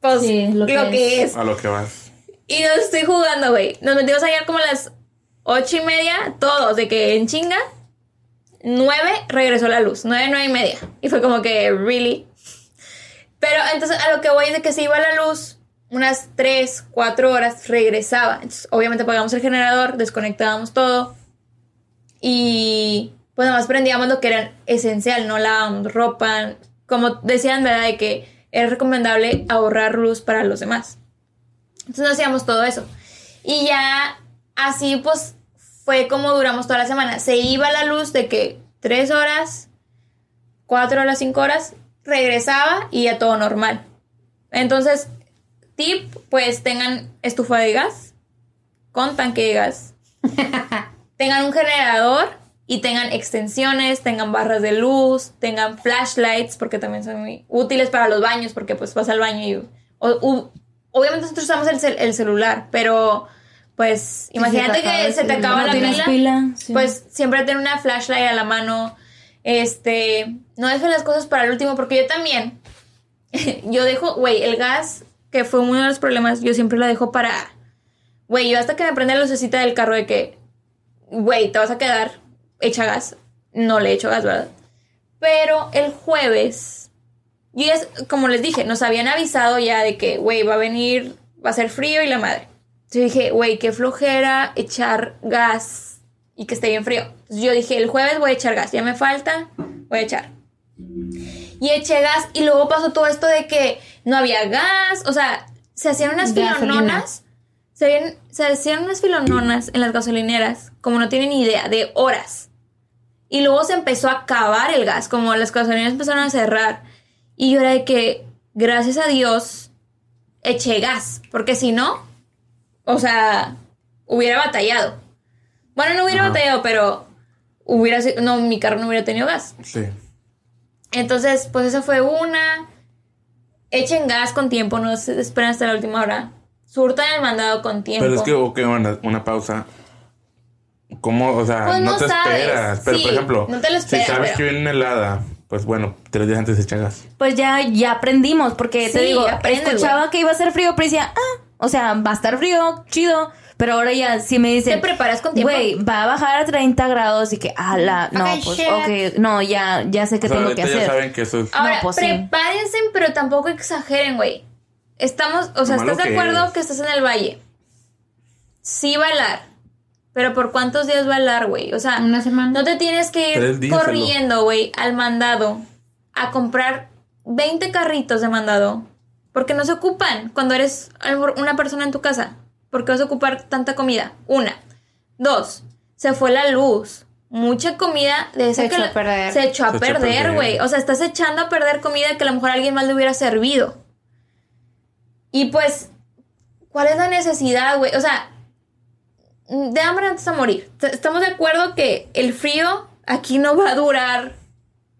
pues, Sí, lo, lo que, que es. A lo que vas. Y nos estoy jugando, güey. Nos metimos ayer como a las ocho y media, todos, de que en chinga. Nueve regresó la luz. Nueve, nueve y media. Y fue como que, really. Pero entonces a lo que voy es de que se iba la luz unas tres, cuatro horas, regresaba. Entonces, obviamente apagamos el generador, desconectábamos todo. Y pues nada más prendíamos lo que era esencial, no lavábamos ropa. Como decían, ¿verdad? De que es recomendable ahorrar luz para los demás. Entonces hacíamos todo eso. Y ya así pues fue como duramos toda la semana. Se iba la luz de que tres horas, cuatro horas, cinco horas, regresaba y ya todo normal. Entonces, tip, pues tengan estufa de gas con tanque de gas. [laughs] tengan un generador y tengan extensiones, tengan barras de luz, tengan flashlights, porque también son muy útiles para los baños, porque pues vas al baño y... o- u- obviamente nosotros usamos el, cel- el celular, pero pues imagínate te acaba que se te acaba la pila, pila, sí. pues siempre tener una flashlight a la mano. Este, no dejen las cosas para el último, porque yo también, [laughs] yo dejo, güey, el gas, que fue uno de los problemas, yo siempre lo dejo para, güey, yo hasta que me prende la lucecita del carro de que, güey, te vas a quedar hecha gas. No le echo gas, ¿verdad? Pero el jueves, yo ya, como les dije, nos habían avisado ya de que, güey, va a venir, va a ser frío y la madre. Entonces dije, güey, qué flojera echar gas y que esté bien frío. Yo dije, el jueves voy a echar gas, ya me falta, voy a echar. Y eché gas y luego pasó todo esto de que no había gas, o sea, se hacían unas filononas, se, habían- se hacían unas filononas en las gasolineras, como no tienen ni idea, de horas. Y luego se empezó a acabar el gas, como las gasolineras empezaron a cerrar. Y yo era de que, gracias a Dios, eché gas, porque si no, o sea, hubiera batallado. Bueno, no hubiera Ajá. batallado, pero hubiera sido, no, mi carro no hubiera tenido gas. Sí. Entonces, pues esa fue una. Echen gas con tiempo, no se esperen hasta la última hora. Surtan el mandado con tiempo. Pero es que, ok, una, una pausa. ¿Cómo? O sea, Pues no, no te sabes. esperas. Pero, Sí, por ejemplo, no te lo esperas, si sabes pero- que viene una helada, pues bueno, tres días antes echa gas. Pues ya, ya aprendimos, porque te digo, aprendes, escuchaba güey. que iba a ser frío, pero decía, ah, o sea, va a estar frío, chido. Pero ahora ya sí me dicen, Te preparas con tiempo. Güey, va a bajar a 30 grados y que, ala, no, Ok, pues, shit. ok, no, ya, ya sé o sea, tengo que ahorita ya hacer. saben que eso es. Ahora, No, pues sí. prepárense, pero tampoco exageren, güey. Estamos, o sea, ¿estás de que acuerdo es. que estás en el valle? Sí va a helar. Pero ¿por cuántos días va a helar, güey? O sea, Una semana. no te tienes que ir días, corriendo, güey, al mandado a comprar 20 carritos de mandado. Porque no se ocupan cuando eres una persona en tu casa. Porque vas a ocupar tanta comida. Una. Dos. Se fue la luz. Mucha comida de esa Se que echó la- a perder. Se echó a Se perder, güey. O sea, estás echando a perder comida que a lo mejor alguien más le hubiera servido. Y pues, ¿cuál es la necesidad, güey? O sea, de hambre antes a morir. Estamos de acuerdo que el frío aquí no va a durar.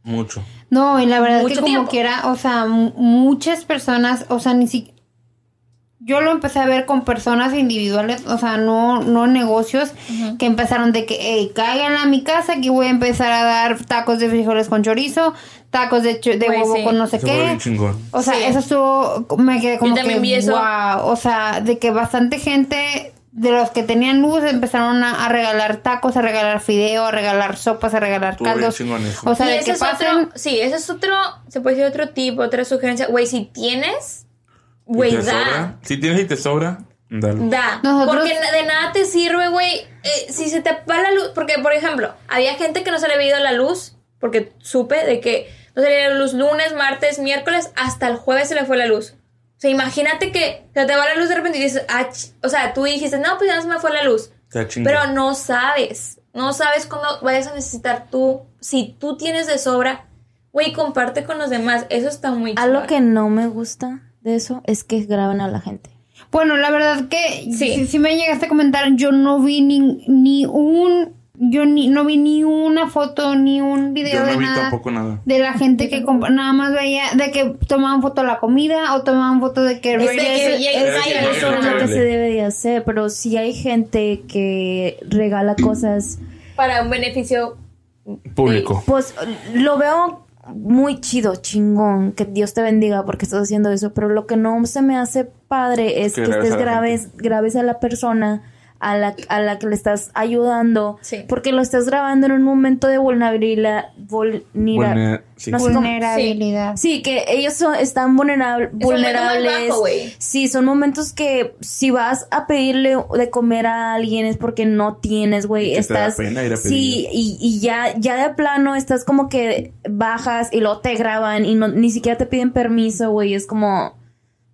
Mucho. No, y la verdad es Mucho que como tiempo. quiera, o sea, mu- muchas personas, o sea, ni siquiera... Yo lo empecé a ver con personas individuales, o sea, no, no negocios, que empezaron de que, hey, caigan a mi casa, que voy a empezar a dar tacos de frijoles con chorizo, tacos de, de Güey, huevo sí. con no sé Eso fue qué. O sea, Sí. eso estuvo, me quedé como vi eso. wow, o sea, de que bastante gente de los que tenían luz empezaron a, a regalar tacos, a regalar fideo, a regalar sopas, a regalar caldos. O sea, y de ese que es pasen... otro, sí, ese es otro, se puede decir otro tipo, otra sugerencia. Güey, si tienes, güey, da. sobra, Si tienes y te sobra, dale. Da. Nosotros- Porque de nada te sirve, güey. eh, si se te va la luz. Porque, por ejemplo, había gente que no se le había ido la luz. Porque supe de que no se le iba la luz lunes, martes, miércoles. Hasta el jueves se le fue la luz. O sea, imagínate que se te va la luz de repente y dices, ah, o sea, tú dijiste, no, pues ya no se me fue la luz. Pero no sabes. No sabes cuándo vayas a necesitar tú. Si tú tienes de sobra, güey, comparte con los demás. Eso está muy Algo chingón. que no me gusta de eso es que graban a la gente. Bueno, la verdad que Sí. si, si me llegaste a comentar, yo no vi ni, ni un, yo ni, no vi ni una foto, ni un video Yo de no vi nada. tampoco nada. De la gente que nada más veía de que tomaban foto de la comida o tomaban foto de que Es de que eso es lo que se debe de hacer, pero si hay gente que regala cosas, Para un beneficio Público. pues lo veo muy chido, chingón, que Dios te bendiga porque estás haciendo eso, pero lo que no se me hace padre es Que estés graves, graves a la persona a la, a la que le estás ayudando, Sí. porque lo estás grabando en un momento de vulnerabilidad, vulnera- Vulner- sí. no sé cómo- vulnerabilidad. Sí, que ellos son- están vulnerab- vulnerables. bajo, sí, son momentos que si vas a pedirle de comer a alguien es porque no tienes, güey. Te da Estás. pena ir a sí, y, y ya, ya de plano estás como que bajas y luego te graban y no, ni siquiera te piden permiso, güey. Es como.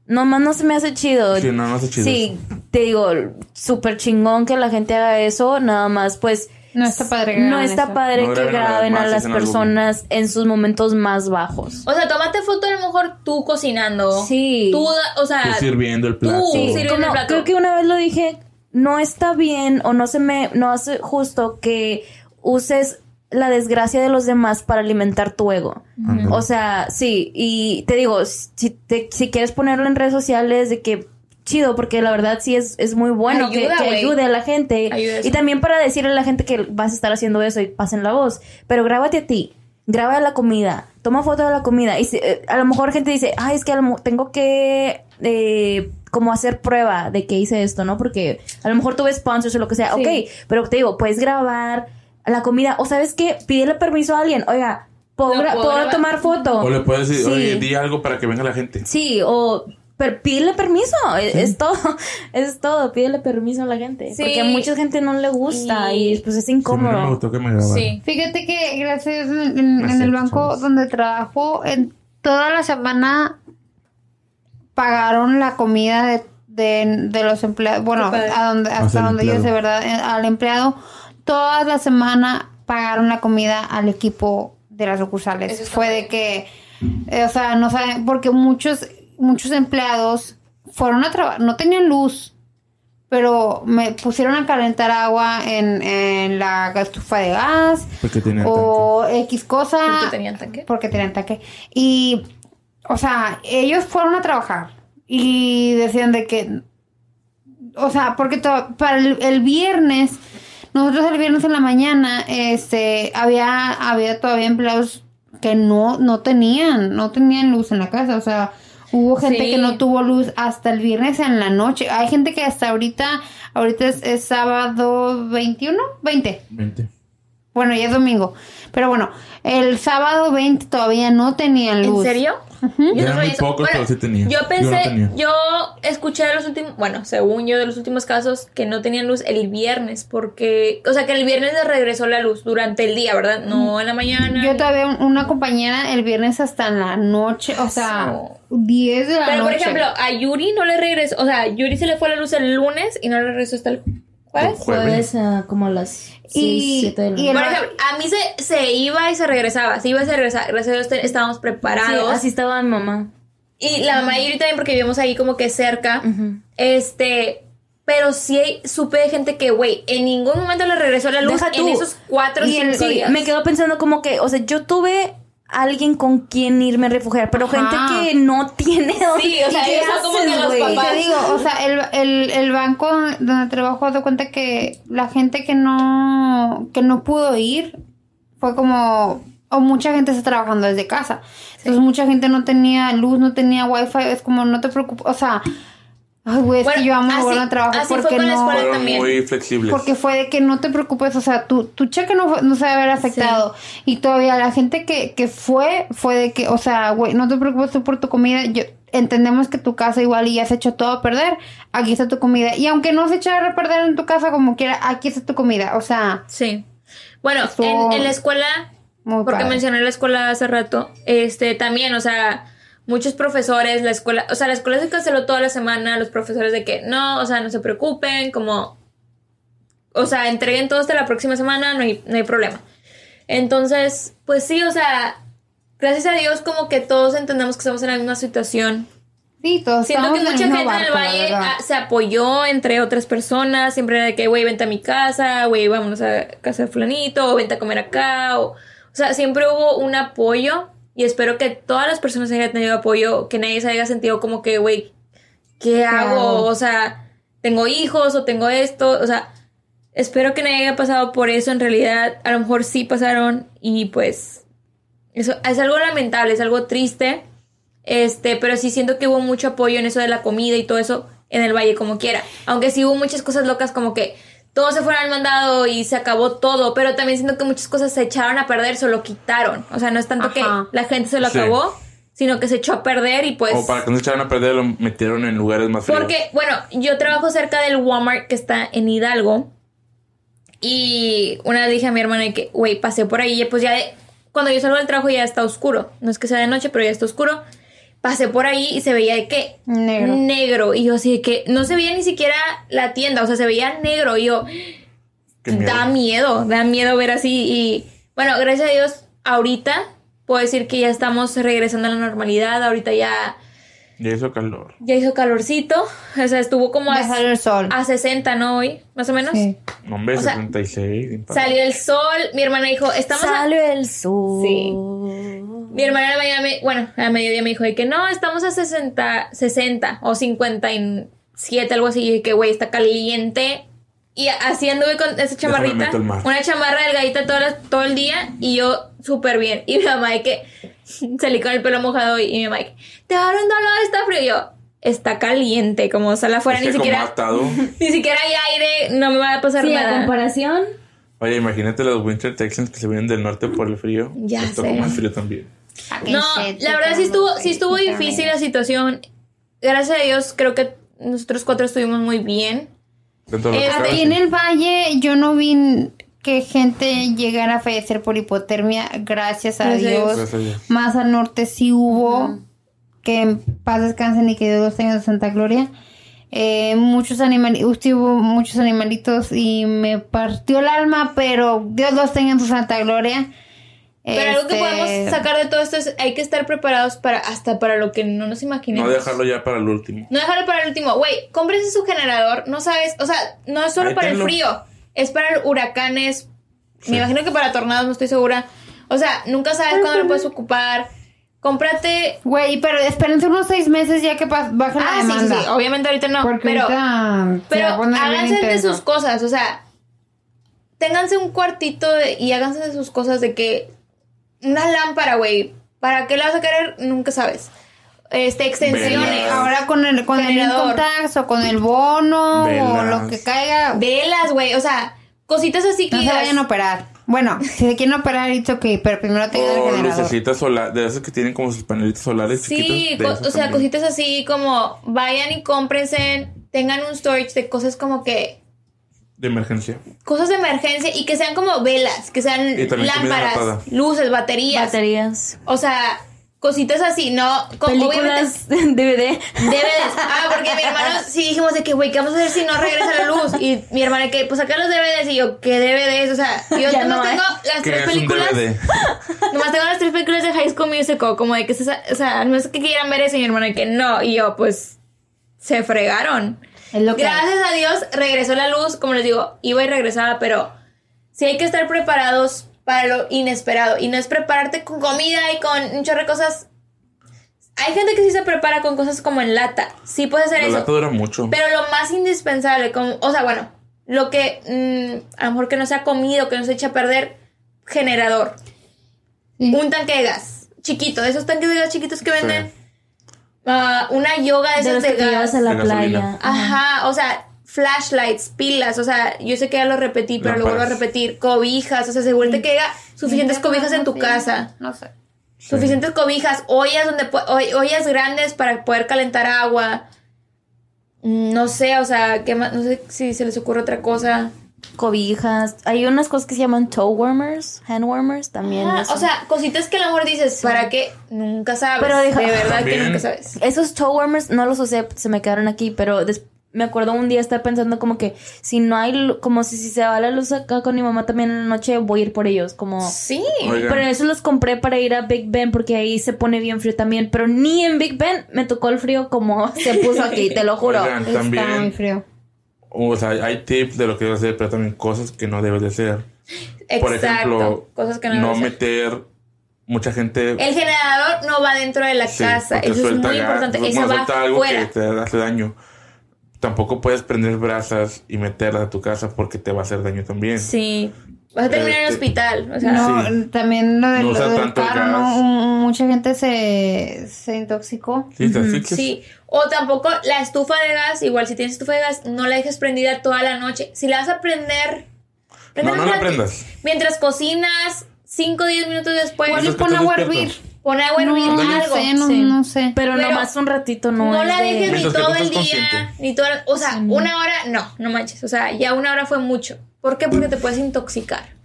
Nomás no se me hace chido. Sí, no, no hace chido Sí, te digo, súper chingón que la gente haga eso. Nada más, pues. No está padre que no está eso. padre No que graben a las graben a personas en sus momentos más bajos. O sea, tómate foto a lo mejor tú cocinando. Sí. Tú, o sea, Tú sirviendo el plato. Tú Sí, sirviendo como- el plato. creo que una vez lo dije, no está bien o no se me, no hace justo que uses la desgracia de los demás para alimentar tu ego. O sea, sí, y te digo, si, te- si quieres ponerlo en redes sociales de que chido, porque la verdad sí es, es muy bueno que- Ayuda, que, güey. ayude a la gente. Ayuda. Y también para decirle a la gente que vas a estar haciendo eso y pasen la voz. Pero grábate a ti, graba la comida, toma foto de la comida. Y si- eh, a lo mejor gente dice, ay, es que a lo mo- tengo que eh, como hacer prueba de que hice esto, ¿no? Porque a lo mejor tuve sponsors o lo que sea. Sí. Ok, pero te digo, puedes grabar la comida. O sabes qué, pídele permiso a alguien. Oiga, ¿puedo, No, gra- ¿puedo ¿puedo grabar? tomar foto? O le puedes decir, Sí. oye, di algo para que venga la gente. Sí, o pero pídele permiso, es, es todo, [laughs] es todo, pídele permiso a la gente, Sí. porque a mucha gente no le gusta y, Y- pues es Sí, mí no me incómodo. gustó que me. Sí. Fíjate que gracias en, en- en Gracias, el banco chavos. donde trabajo, en toda la semana pagaron la comida de, de, de los empleados, bueno, a donde, hasta donde yo sé. ¿verdad? Eh, Al empleado, toda la semana pagaron la comida al equipo de las sucursales. Fue bien. de que, eh, o sea, no saben, porque muchos, muchos empleados fueron a trabajar, no tenían luz pero me pusieron a calentar agua en, en la estufa de gas Porque tiene o X cosa Porque tenían tanque. porque tenían tanque y o sea ellos fueron a trabajar y decían de que o sea porque para el, el viernes nosotros el viernes en la mañana este había había todavía empleados que no no tenían no tenían luz en la casa o sea hubo gente Sí. que no tuvo luz hasta el viernes en la noche hay gente que hasta ahorita ahorita es, es sábado 21 20 Vente. bueno, ya es domingo. Pero bueno, el sábado 20 todavía no tenían ¿En luz. Yo Eran muy eso. pocos, pero sí tenía. Yo Yo pensé, no tenía. yo, escuché de los últimos, bueno, según yo, de los últimos casos que no tenían luz el viernes, porque, o sea, que el viernes les regresó la luz durante el día, ¿verdad? No en la mañana. Yo todavía un- una compañera el viernes hasta en la noche, o sea, 10 de la Pero, por noche. ejemplo, a Yuri no le regresó, o sea, a Yuri se le fue la luz el lunes y no le regresó hasta el jueves. Jueves. Como a las Y- 6, 7 de la y el- Por noche. ejemplo, a mí se, se iba y se regresaba, se iba y se regresaba. Gracias a Dios te- estábamos Sí, preparados. así estaba mi mamá. Y la mamá y Yuri también, porque vivimos ahí como que cerca. Este. Pero sí hay- supe de gente que, güey, en ningún momento le regresó la luz Deja en tú. esos cuatro o el- sí, días. me quedo pensando como que, o sea, yo tuve alguien con quien irme a refugiar, pero Ajá. gente que no tiene. Sí, o sea, ¿qué son como que los güey? Papás. te digo, o sea, el, el, el banco donde trabajo de cuenta que la gente que no, que no pudo ir fue como, o mucha gente está trabajando desde casa. Entonces mucha gente no tenía luz, no tenía wifi, es como no te preocupes, o sea, ay güey, es Bueno, que yo amo así- volver a trabajar así fue porque con la no... escuela Fueron también. muy flexibles. Porque fue de que no te preocupes, o sea, tu, tu cheque no, fue- no se va a ver afectado. Y todavía la gente que, que fue, fue de que, o sea, güey, no te preocupes tú por tu comida. Yo, entendemos que tu casa igual y ya se echó todo a perder. Aquí está tu comida. Y aunque no se echara a perder en tu casa como quiera, aquí está tu comida. O sea, Sí. Bueno, en, en la escuela, muy porque padre. mencioné la escuela hace rato, este, también, o sea, muchos profesores, la escuela, o sea, la escuela se canceló toda la semana, los profesores de que no, o sea, no se preocupen, como, o sea, entreguen todo hasta la próxima semana, no hay, no hay problema. Entonces, pues sí, o sea, gracias a Dios como que todos entendemos que estamos en la misma situación. sí, todos Siento que mucha en gente el en el barco, valle verdad. ah, se apoyó entre otras personas. Siempre era de que, güey, vente a mi casa, güey, vámonos a casa de fulanito, o vente a comer acá. O, o sea, siempre hubo un apoyo y espero que todas las personas hayan tenido apoyo, que nadie se haya sentido como que, güey, ¿qué hago? O sea, tengo hijos o tengo esto. O sea, espero que nadie haya pasado por eso. En realidad, a lo mejor sí pasaron y pues eso es algo lamentable, es algo triste. Este, pero sí siento que hubo mucho apoyo en eso de la comida y todo eso en el valle como quiera. Aunque sí hubo muchas cosas locas como que todos se fueron al mandado y se acabó todo, pero también siento que muchas cosas se echaron a perder, se lo quitaron. O sea, no es tanto Ajá. que la gente se lo Sí. acabó, sino que se echó a perder y pues... O para que no se echaran a perder, lo metieron en lugares más fríos. Porque, bueno, yo trabajo cerca del Walmart que está en Hidalgo. Y una vez dije a mi hermana que, güey, pasé por ahí y pues ya de- cuando yo salgo del trabajo ya está oscuro. No es que sea de noche, pero ya está oscuro. Pasé por ahí y se veía de que Negro. negro. Y yo así de que no se veía ni siquiera la tienda, o sea, se veía negro. Y yo, Qué miedo. da miedo, da miedo ver así y bueno, gracias a Dios ahorita puedo decir que ya estamos regresando a la normalidad, ahorita ya Ya hizo calor. ya hizo calorcito, o sea, estuvo como Ya a, salió el sol. a 60, ¿no? Hoy, más o menos. Sí. Hombre, O sea, 76. impacto. Salió el sol, mi hermana dijo, estamos a- Salió el sol. Sí. Mi hermana a la mañana me- bueno, a mediodía me dijo de que no, estamos a 60, 60 o 57, algo así. Y dije que, güey, está caliente. Y así anduve con esa chamarrita. Una chamarra delgadita todo, todo el día y yo súper bien. Y mi mamá de que [laughs] salí con el pelo mojado y, y mi que, te va a dar un dolor, está frío. Y yo, está caliente, como sale afuera, Es ni siquiera, [laughs] ni siquiera hay aire, no me va a pasar Sí, a nada. comparación. Oye, imagínate los Winter Texans que se vienen del norte por el frío. Ya Les tocó sé. más frío también. No, la verdad sí estuvo, sí estuvo difícil la situación. Gracias a Dios, creo que nosotros cuatro estuvimos muy bien. Eh, en el valle yo no vi que gente llegara a fallecer por hipotermia, gracias a Gracias Dios. Dios. Gracias a Dios. Más al norte sí hubo, que en paz descansen y que Dios los tenga en Santa Gloria. Eh, muchos animalitos, hubo muchos animalitos y me partió el alma, pero Dios los tenga en su Santa Gloria. Pero algo que Este, podemos sacar de todo esto es hay que estar preparados para hasta para lo que no nos imaginemos. No dejarlo ya para el último. No dejarlo para el último. Güey, cómprese su generador. No sabes, o sea, no es solo Ahí para el frío. Es para huracanes. Sí. Me imagino que para tornados, no estoy segura. O sea, nunca sabes cuándo lo puedes ocupar. Cómprate. Güey, pero espérense unos seis meses ya que pa- baje la Ah, sí, sí, demanda. sí. Obviamente ahorita no. Porque pero ahorita Pero háganse de sus cosas, o sea, ténganse un cuartito de- y háganse de sus cosas de que una lámpara, güey, ¿para qué la vas a querer? Nunca sabes. Este, extensiones. Velas. Ahora con el, con el Generador. income tax o con el bono o lo que caiga, Velas, güey, o sea, cositas así que no se vayan a operar. Bueno, si se quieren operar, it's ok, pero primero tengan el O generador. lucecitas solares, de esas que tienen como sus panelitos solares Sí, o sea, también. cositas así como vayan y cómprense, tengan un storage de cosas como que De emergencia. cosas de emergencia y que sean como velas, que sean lámparas, luces, baterías. Baterías. O sea, cositas así, no, co- obviamente- Películas DVD. DVDs. Ah, porque mi hermano [laughs] sí dijimos de que, güey, ¿qué vamos a hacer si no regresa la luz? Y mi hermana que, pues sacar los DVDs. Y yo, ¿qué DVDs? O sea, yo Ya nomás no tengo las tres es un películas. DVD. [laughs] Nomás tengo las tres películas de High School Musical. Como de que, se- o sea, no es que quieran ver eso. Y mi hermana que no. Y yo, pues, se fregaron. Es lo que hay. Gracias a Dios regresó la luz. Como les digo, iba y regresaba, pero sí hay que estar preparados para lo inesperado. Y no es prepararte con comida y con un chorro de cosas. Hay gente que sí se prepara con cosas como en lata. Sí puede hacer La eso. lata dura mucho. Pero lo más indispensable, como, o sea, bueno, lo que mm, a lo mejor que no sea comido, que no se eche a perder, generador. Un tanque de gas chiquito, de esos tanques de gas chiquitos que venden. Ah, una yoga de De esas los de, que te llevas a gas. la De gasolina. playa. Ajá, o sea, flashlights, pilas, o sea, yo sé que ya lo repetí, pero lo vuelvo a repetir, cobijas, o sea, asegúrate que haya suficientes cobijas en tu casa. No sé. Suficientes cobijas, ollas donde ollas grandes para poder calentar agua. Mm, No sé, o sea, ¿qué más? No sé si se les ocurre otra cosa. Cobijas. Hay unas cosas que se llaman toe warmers, hand warmers también. Ah, o sea, cositas que a lo mejor dices, ¿para qué? Nunca sabes. Pero deja- de verdad que nunca sabes. Esos toe warmers no los usé, se me quedaron aquí, pero des- me acuerdo un día estar pensando como que si no hay, lu- como si, si se va la luz acá con mi mamá también en la noche, voy a ir por ellos, como... Sí. Oigan, Pero eso los compré para ir a Big Ben porque ahí se pone bien frío también, pero ni en Big Ben me tocó el frío como [laughs] se puso aquí, te lo juro. oigan, Está muy también, frío. o sea, hay tips de lo que debes hacer, pero también cosas que no debes de hacer. Por Exacto. ejemplo, cosas que no, no meter mucha gente El generador no va dentro de la Sí, casa. Eso es muy importante. bueno, Eso va algo fuera. que te hace daño. Tampoco puedes prender brasas y meterlas a tu casa porque te va a hacer daño también. Sí. Vas a terminar en el Este, hospital. O sea, No, Sí. también lo, de, No lo del carro, Mucha gente se, se intoxicó. Sí. Sí, o tampoco la estufa de gas, igual si tienes estufa de gas, no la dejes prendida toda la noche. Si la vas a prender, No, no la mientras- prendas. Mientras cocinas, 5 o 10 minutos después, Igual y Mientras que pon estás agua a hervir. Pon agua a hervir No, no algo. sé, no, Sí. no sé. Pero, Pero nomás un ratito no, No, es la de- dejes ni todo el día, ni todo, o sea, una hora, no, no manches, o sea, ya una hora fue mucho. ¿Por qué? Porque te puedes intoxicar.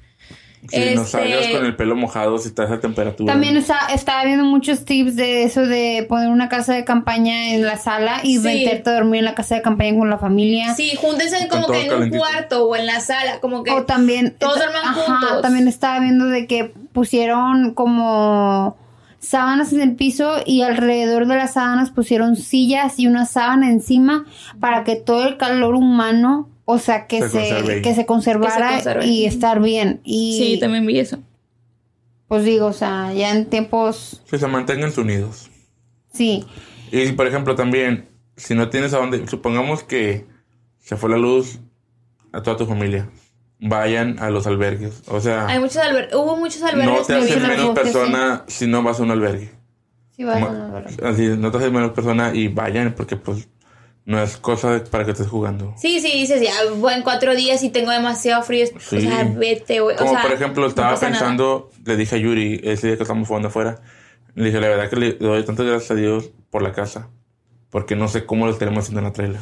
Si no Este- salgas con el pelo mojado si está a esa temperatura. También está, estaba viendo muchos tips de eso de poner una casa de campaña en la sala y Sí. meterte a dormir en la casa de campaña con la familia. Sí, júntense como que en un cuarto o en la sala, como que O también. todos duerman juntos. También estaba viendo de que pusieron como sábanas en el piso y alrededor de las sábanas pusieron sillas y una sábana encima para que todo el calor humano, o sea, que Se que se conservara Que se conserve. y estar bien. Y Sí, también vi eso. pues digo, o sea, ya en tiempos, Que se mantengan unidos. sí. Y por ejemplo también, si no tienes a dónde, supongamos que se fue la luz a toda tu familia, vayan a los albergues. O sea, Hay muchos albergues, hubo muchos albergues no te haces menos sí. persona si no vas a un albergue. Sí, va a Ma- ser- Así, no te haces menos persona y vayan porque pues no es cosa de- para que estés jugando. Sí, sí, dices, ya, en cuatro días y tengo demasiado frío. Sí. O sea, vete, güey. O Como sea, por ejemplo, no estaba nada. pensando, le dije a Yuri ese día que estábamos jugando afuera, le dije, la verdad que le doy tantas gracias a Dios por la casa, porque no sé cómo lo estaremos haciendo en la trailer.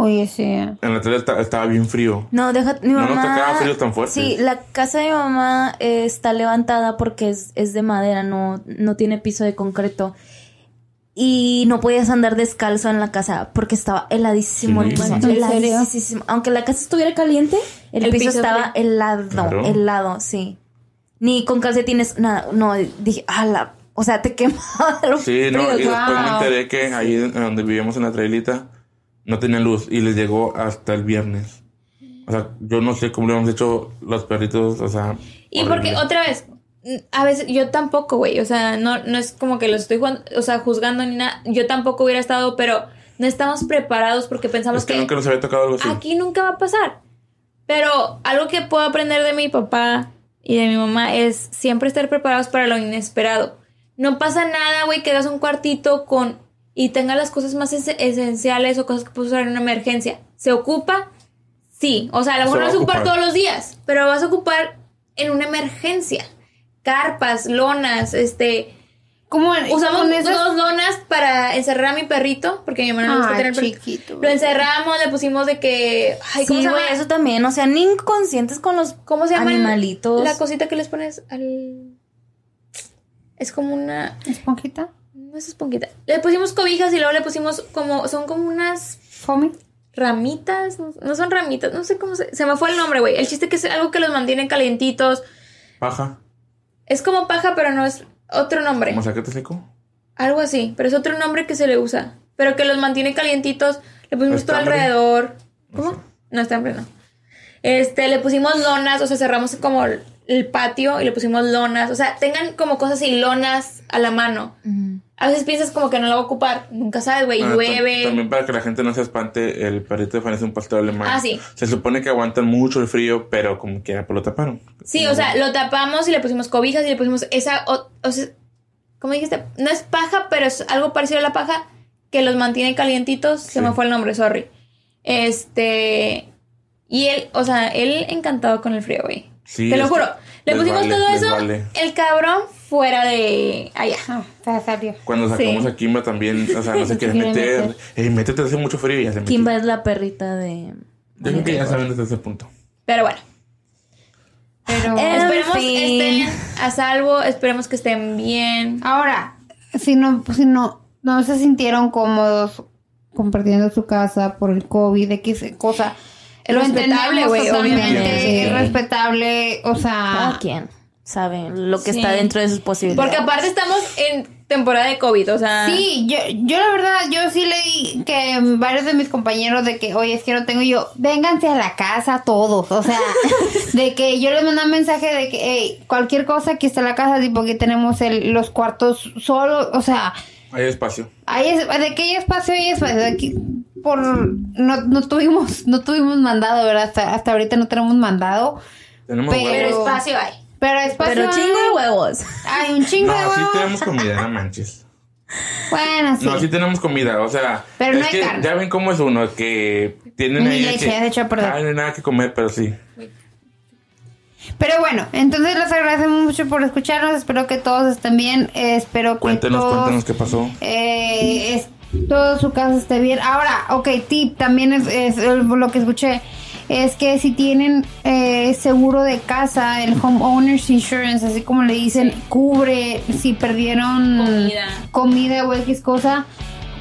Oye, sí. En la esta- estaba bien frío. No, deja, mi No nos mamá. tocaba fríos tan fuertes. Sí, la casa de mi mamá eh, está levantada porque es, es de madera, no, no tiene piso de concreto. Y no podías andar descalzo en la casa porque estaba heladísimo el Sí. piso. ¿En serio? Heladísimo. Aunque la casa estuviera caliente, el, El piso, piso estaba frío. helado, Claro. helado, sí. Ni con calcetines, nada. No, dije, ala. O sea, te [laughs] quemaba Sí, no, y frío. después me wow. enteré que ahí donde vivíamos en la trailita no tenía luz y les llegó hasta el viernes. O sea, yo no sé cómo lo hemos hecho los perritos, o sea. Y horrible. porque otra vez, a veces yo tampoco, güey. O sea, no, no es como que los estoy jugando- o sea, juzgando ni nada. Yo tampoco hubiera estado, pero no estamos preparados porque pensamos Es que que, nunca nos había tocado algo así. aquí nunca va a pasar. Pero algo que puedo aprender de mi papá y de mi mamá es siempre estar preparados para lo inesperado. No pasa nada, güey, que hagas un cuartito con y tenga las cosas más es- esenciales o cosas que puedes usar en una emergencia. ¿Se ocupa? Sí. O sea, a lo mejor no vas a ocupar todos los días, pero vas a ocupar en una emergencia. Carpas, lonas, este... ¿Cómo Usamos con esas- dos lonas para encerrar a mi perrito, porque mi mamá no gusta tener perrito. chiquito. Lo encerramos, le pusimos de que... Ay, ¿cómo Sí, se llama? eso también. O sea, ni inconscientes con los ¿Cómo se llama? el- animalitos. La cosita que les pones al... Es como una... esponjita? No es esponjita. Le pusimos cobijas y luego le pusimos como... Son como unas ¿Foamy? ramitas. No, no son ramitas. No sé cómo se... Se me fue el nombre, güey. El chiste que es algo que los mantiene calientitos. Paja. Es como paja, pero no es otro nombre. ¿Como saquete seco? Algo así. Pero es otro nombre que se le usa. Pero que los mantiene calientitos. Le pusimos todo alrededor. ¿Cómo? No, estambre no. Este, le pusimos lonas, o sea, cerramos como el- el patio y le pusimos lonas. O sea, tengan como cosas y lonas a la mano. A veces piensas como que no lo va a ocupar. Nunca sabes, güey. Ah, llueve. También para que la gente no se espante, el perrito de Fanny es un pastor alemán. Ah, sí. Se supone que aguantan mucho el frío, pero como quiera, pues lo taparon. Sí, o sea, lo tapamos y le pusimos cobijas y le pusimos esa. O, o sea, ¿cómo dijiste? No es paja, pero es algo parecido a la paja que los mantiene calientitos. Se me fue el nombre, sorry. Este. Y él, o sea, él encantado con el frío, güey. Sí, Te lo que juro. Le pusimos vale, todo eso. vale. El cabrón fuera de allá. Ah, se salió. Cuando sacamos Sí. a Kimba también, o sea, no se [laughs] quiere meter. meter. Ey, métete, hace mucho frío y ya se metió. Kimba es la perrita de. Yo creo que ya saben desde ese punto. Pero bueno. Pero En esperemos fin. estén a salvo. Esperemos que estén bien. ahora, si no, si no, no se sintieron cómodos compartiendo su casa por el COVID, X cosa. Es lo respetable, güey, obviamente. Es respetable, o sea, Cada quien sabe lo que Sí. está dentro de sus posibilidades. Porque aparte estamos en temporada de COVID, o sea. Sí, yo, yo la verdad, yo sí leí que varios de mis compañeros de que, oye, es que no tengo y yo, vénganse a la casa todos, o sea, [laughs] de que yo les mandé un mensaje de que, hey, cualquier cosa, aquí está la casa, tipo que tenemos el, los cuartos solos, o sea, Hay espacio. hay es- de que hay espacio, hay espacio, de aquí, por, no, no tuvimos, no tuvimos mandado, ¿verdad? Hasta, hasta ahorita no tenemos mandado, Tenemos Pero- espacio hay. Pero espacio. Pero chingo de huevos. Hay un chingo de No, sí huevos. tenemos comida, no manches. Bueno, sí. No, sí tenemos comida, o sea. Pero es no hay que carne. ya ven cómo es uno, que tienen Ni ahí. de leche, que, ya se echó a perder. "Ay, no hay nada que comer, pero sí. Pero bueno, entonces les agradecemos mucho por escucharnos. Espero que todos estén bien. eh, espero que Cuéntenos, todos, cuéntenos qué pasó. eh, es- todo su casa esté bien. Ahora, ok, tip también es, es, lo que escuché. Es que si tienen eh, seguro de casa, el homeowners insurance, así como le dicen, cubre si perdieron Comida. comida o X cosa,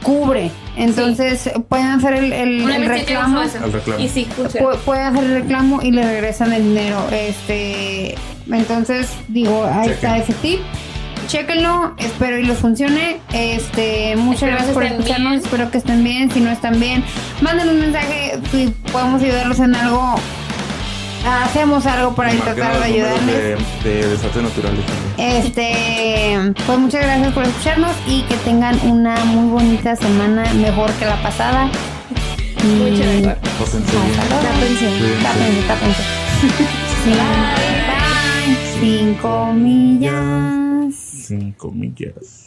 cubre. Entonces pueden hacer el, reclamo. El. Y sí. Pu- pueden hacer el reclamo y le regresan el dinero. Este, entonces digo, ahí está ese tip. Chéquenlo, espero y les funcione. Este, muchas Espero gracias por escucharnos, bien. espero que estén bien. Si no están bien, manden un mensaje si podemos ayudarlos en algo. Hacemos algo para tratar de ayudarles. De, de desastres naturales también. Este, pues muchas gracias por escucharnos y que tengan una muy bonita semana, mejor que la pasada. Mucho Y- mejor. Pórtense bien. Tápense, tápense, [laughs] tápense. Sí. Bye. Cinco millas. Cinco millas.